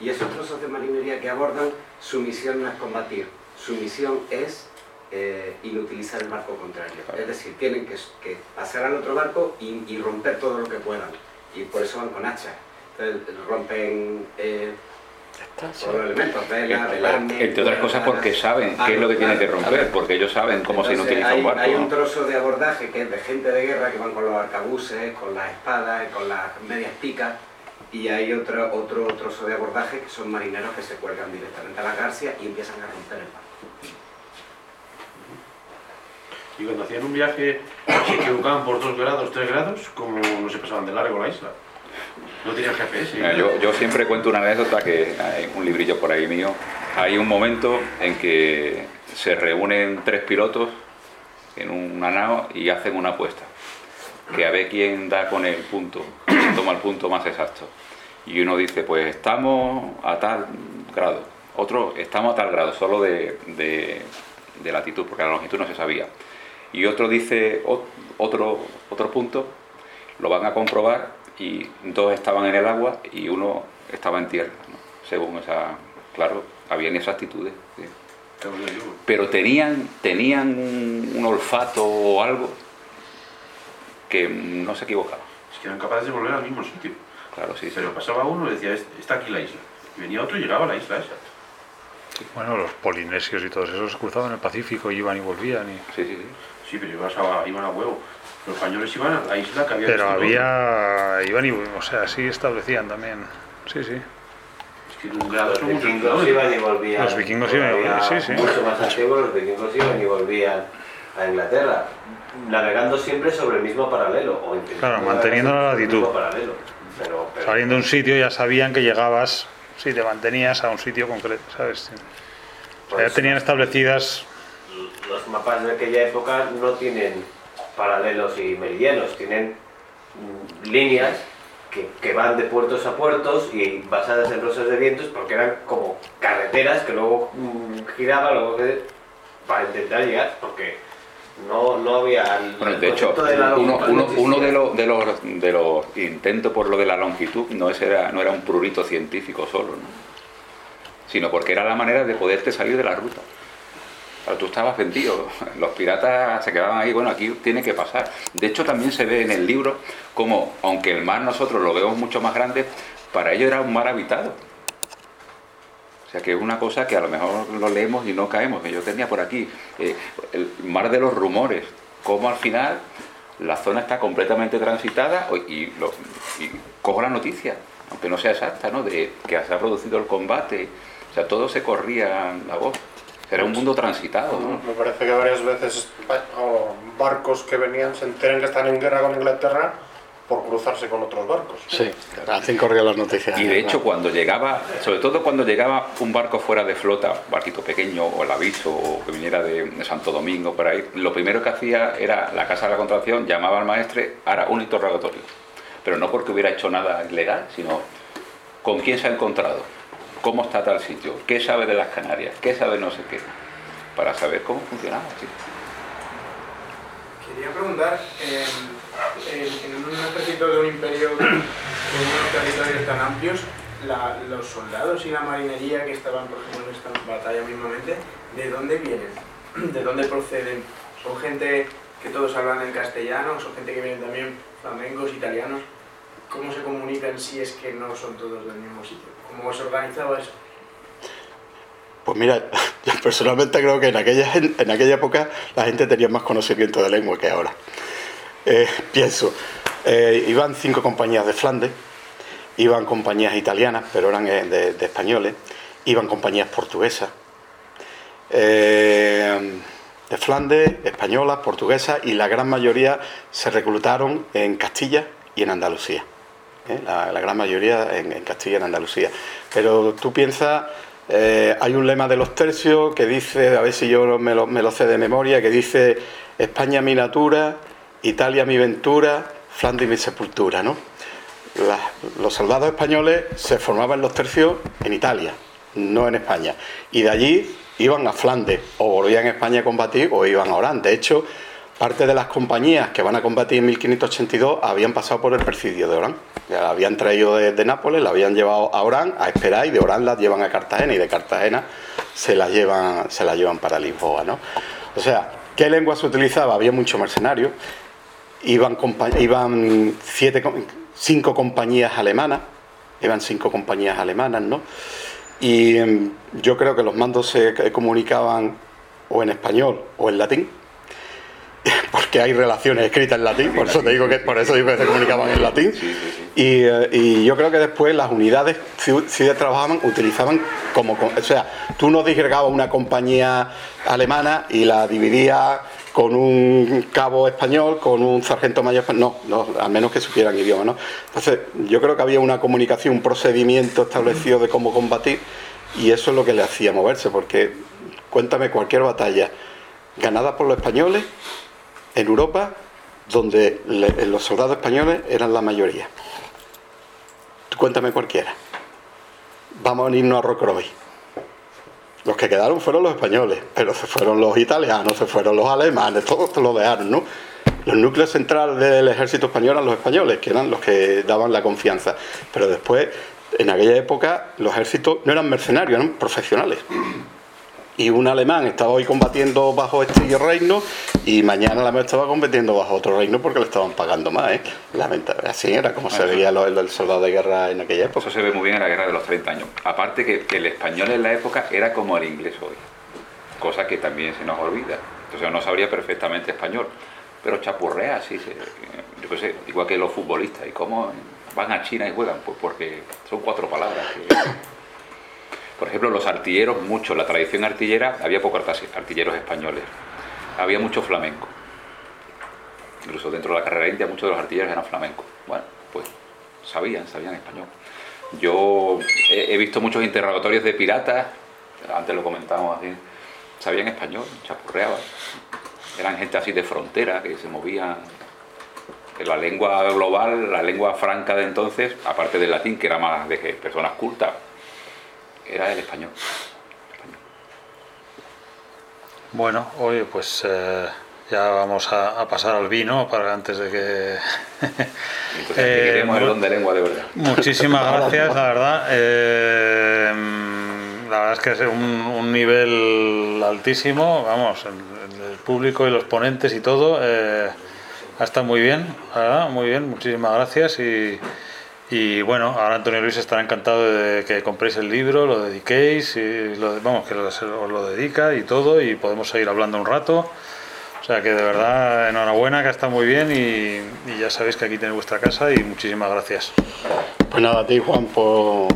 Y esos trozos de marinería que abordan, su misión no es combatir, su misión es eh, inutilizar el barco contrario. Es decir, tienen que, que pasar al otro barco y, y romper todo lo que puedan. Y por eso van con hacha. Entonces rompen eh, elementos, vela, velarme... Entre otras cosas porque saben qué es lo que tienen que romper, porque ellos saben cómo se inutiliza hay, un barco. hay un trozo de abordaje que es de gente de guerra que van con los arcabuces, con las espadas, con las medias picas, y hay otro, otro trozo de abordaje que son marineros que se cuelgan directamente a la garcia y empiezan a romper el barco. Y cuando hacían un viaje, se equivocaban por 2 grados, 3 grados, como no se pasaban de largo la isla. No tenían GPS. Mira, yo, yo siempre cuento una anécdota que hay un librillo por ahí mío. Hay un momento en que se reúnen tres pilotos en una nao y hacen una apuesta. Que a ver quién da con el punto, toma el punto más exacto. Y uno dice, pues estamos a tal grado. Otro, estamos a tal grado, solo de, de- de latitud, porque la longitud no se sabía. Y otro dice ot- otro, otro punto, lo van a comprobar y dos estaban en el agua y uno estaba en tierra, ¿no? según esa, claro, habían sí. Claro, yo digo, Pero tenían, tenían un, un olfato o algo que no se equivocaba. Es que eran capaces de volver al mismo sitio. Claro, sí, sí. Pero pasaba uno y decía, "Es- está aquí la isla. Y venía otro y llegaba a la isla esa. Bueno, los polinesios y todos esos cruzaban el Pacífico, iban y volvían. y- Sí, sí, sí. Sí, pero ibas a- iban a huevo. Los españoles iban a la isla que había Pero había. iban y. o sea, así establecían también. Sí, sí. todo. Es que un grado Los son muchos vikingos iban y volvían. Los vikingos iban y volvían, sí, sí. Mucho más antiguos, los vikingos iban y volvían a Inglaterra, navegando siempre sobre el mismo paralelo. O Claro, manteniendo la latitud. paralelo. Pero, pero- Saliendo de un sitio ya sabían que llegabas. Si te mantenías a un sitio concreto, ¿sabes? O sea, ya eso tenían establecidas. Los mapas de aquella época no tienen paralelos y meridianos, tienen líneas que, que van de puertos a puertos y basadas en rosas de vientos porque eran como carreteras que luego mm, giraban luego que- para intentar llegar porque no, no había el, Bueno, de hecho, concepto de la uno, uno- de, los, de, los, de los intentos por lo de la longitud no, era, no era un prurito científico solo, ¿no? sino porque era la manera de poderte salir de la ruta. Claro, tú estabas vendido, los piratas se quedaban ahí, bueno, aquí tiene que pasar. De hecho, también se ve en el libro como, aunque el mar nosotros lo vemos mucho más grande, para ellos era un mar habitado. O sea que es una cosa que a lo mejor lo leemos y no caemos. que Yo tenía por aquí eh, el mar de los rumores, como al final la zona está completamente transitada y, lo- cojo la noticia, aunque no sea exacta, ¿no? de que se ha producido el combate. O sea, todo se corría la voz. Era un mundo transitado. ¿no? Me parece que varias veces barcos que venían se enteran que están en guerra con Inglaterra por cruzarse con otros barcos. Sí, hacen correr las noticias. Y de hecho, cuando llegaba, sobre todo cuando llegaba un barco fuera de flota, barquito pequeño o el aviso o que viniera de, de Santo Domingo por ahí, lo primero que hacía era la casa de la contratación, llamaba al maestre, hará un interrogatorio. Pero no porque hubiera hecho nada ilegal, sino con quién se ha encontrado, cómo está tal sitio, qué sabe de las Canarias, qué sabe no sé qué, para saber cómo funcionaba. sí. Quería preguntar, en, en- un ejército de un imperio con unos territorios tan amplios, los soldados y la marinería que estaban, por ejemplo, en esta batalla mismamente, ¿de dónde vienen? ¿De dónde proceden? ¿Son gente que todos hablan en castellano? ¿Son gente que vienen también flamencos, italianos? ¿Cómo se comunican si es que no son todos del mismo sitio? ¿Cómo se organizaba eso? Pues mira, yo personalmente creo que en aquella, en aquella época la gente tenía más conocimiento de lengua que ahora. Eh, pienso, eh, iban cinco compañías de Flandes, iban compañías italianas, pero eran eh, de, españoles, iban compañías portuguesas, de Flandes, españolas, portuguesas, y la gran mayoría se reclutaron en Castilla y en Andalucía. ¿Eh? La, gran mayoría en, Castilla y en Andalucía. Pero tú piensas, eh, hay un lema de los tercios que dice, a ver si yo me lo, me sé de memoria, que dice España mi natura, Italia mi ventura, Flandes mi sepultura, ¿no? Los soldados españoles se formaban los tercios en Italia, no en España. Y de allí iban a Flandes, o volvían a España a combatir o iban a Orán. De hecho, parte de las compañías que van a combatir en 1582 habían pasado por el presidio de Orán. La habían traído de, Nápoles, la habían llevado a Orán a esperar y de Orán las llevan a Cartagena y de Cartagena se la llevan, se la llevan para Lisboa. ¿no? O sea, ¿qué lengua se utilizaba? Había muchos mercenarios, iban, siete, cinco compañías alemanas, iban cinco compañías alemanas, ¿no? Y em, yo creo que los mandos se c- comunicaban o en español o en latín, porque hay relaciones escritas en latín, por eso te digo que por eso digo que se comunicaban en latín. Y, eh, y yo creo que después las unidades, si, si trabajaban, utilizaban como. co- O sea, tú no disgregabas una compañía alemana y la dividías con un cabo español, con un sargento mayor español. No, no, al menos que supieran idioma, ¿no? Entonces, yo creo que había una comunicación, un procedimiento establecido de cómo combatir y eso es lo que le hacía moverse, porque cuéntame cualquier batalla ganada por los españoles en Europa, donde los soldados españoles eran la mayoría. Cuéntame cualquiera. Vamos a irnos a Rocroi. Los que quedaron fueron los españoles, pero se fueron los italianos, se fueron los alemanes, todos lo dejaron, ¿no? Los núcleos centrales del ejército español eran los españoles, que eran los que daban la confianza. Pero después, en aquella época, los ejércitos no eran mercenarios, eran profesionales. Y un alemán estaba hoy combatiendo bajo este reino y mañana la estaba combatiendo bajo otro reino porque le estaban pagando más. ¿eh? Lamentable. Así era como se veía lo- el, el soldado de guerra en aquella época. Eso se ve muy bien en la guerra de los 30 años. Aparte que, que el español en la época era como el inglés hoy, cosa que también se nos olvida. Entonces uno sabría perfectamente español, pero chapurrea se- yo qué sé, igual que los futbolistas. ¿Y cómo van a China y juegan? Pues porque son cuatro palabras. que- Por ejemplo, los artilleros, mucho, la tradición artillera, había pocos artilleros españoles, había mucho flamenco. Incluso dentro de la carrera india muchos de los artilleros eran flamencos. Bueno, pues sabían, sabían español. Yo he, visto muchos interrogatorios de piratas, antes lo comentábamos así, sabían español, chapurreaban. Eran gente así de frontera que se movían. La lengua global, la lengua franca de entonces, aparte del latín, que era más de personas cultas, era el español. Bueno, oye, pues eh, ya vamos a, a pasar al vino para antes de que. Entonces, Eh, queremos el don de lengua de verdad. Muchísimas gracias, la verdad. Eh, la verdad es que es un, un nivel altísimo, vamos, el, el público y los ponentes y todo. eh, ha estado muy bien, la verdad, muy bien, muchísimas gracias. Y, y bueno, ahora Antonio Luis estará encantado de que compréis el libro, lo dediquéis, y lo, vamos, que os lo dedica y todo, y podemos seguir hablando un rato. O sea que de verdad, enhorabuena, que está muy bien y, y ya sabéis que aquí tenéis vuestra casa y muchísimas gracias. Pues nada, a ti Juan por,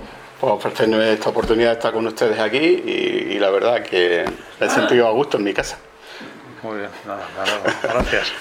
por ofrecerme esta oportunidad de estar con ustedes aquí y, y la verdad que me he sentido a gusto en mi casa. Muy bien, nada, nada, gracias.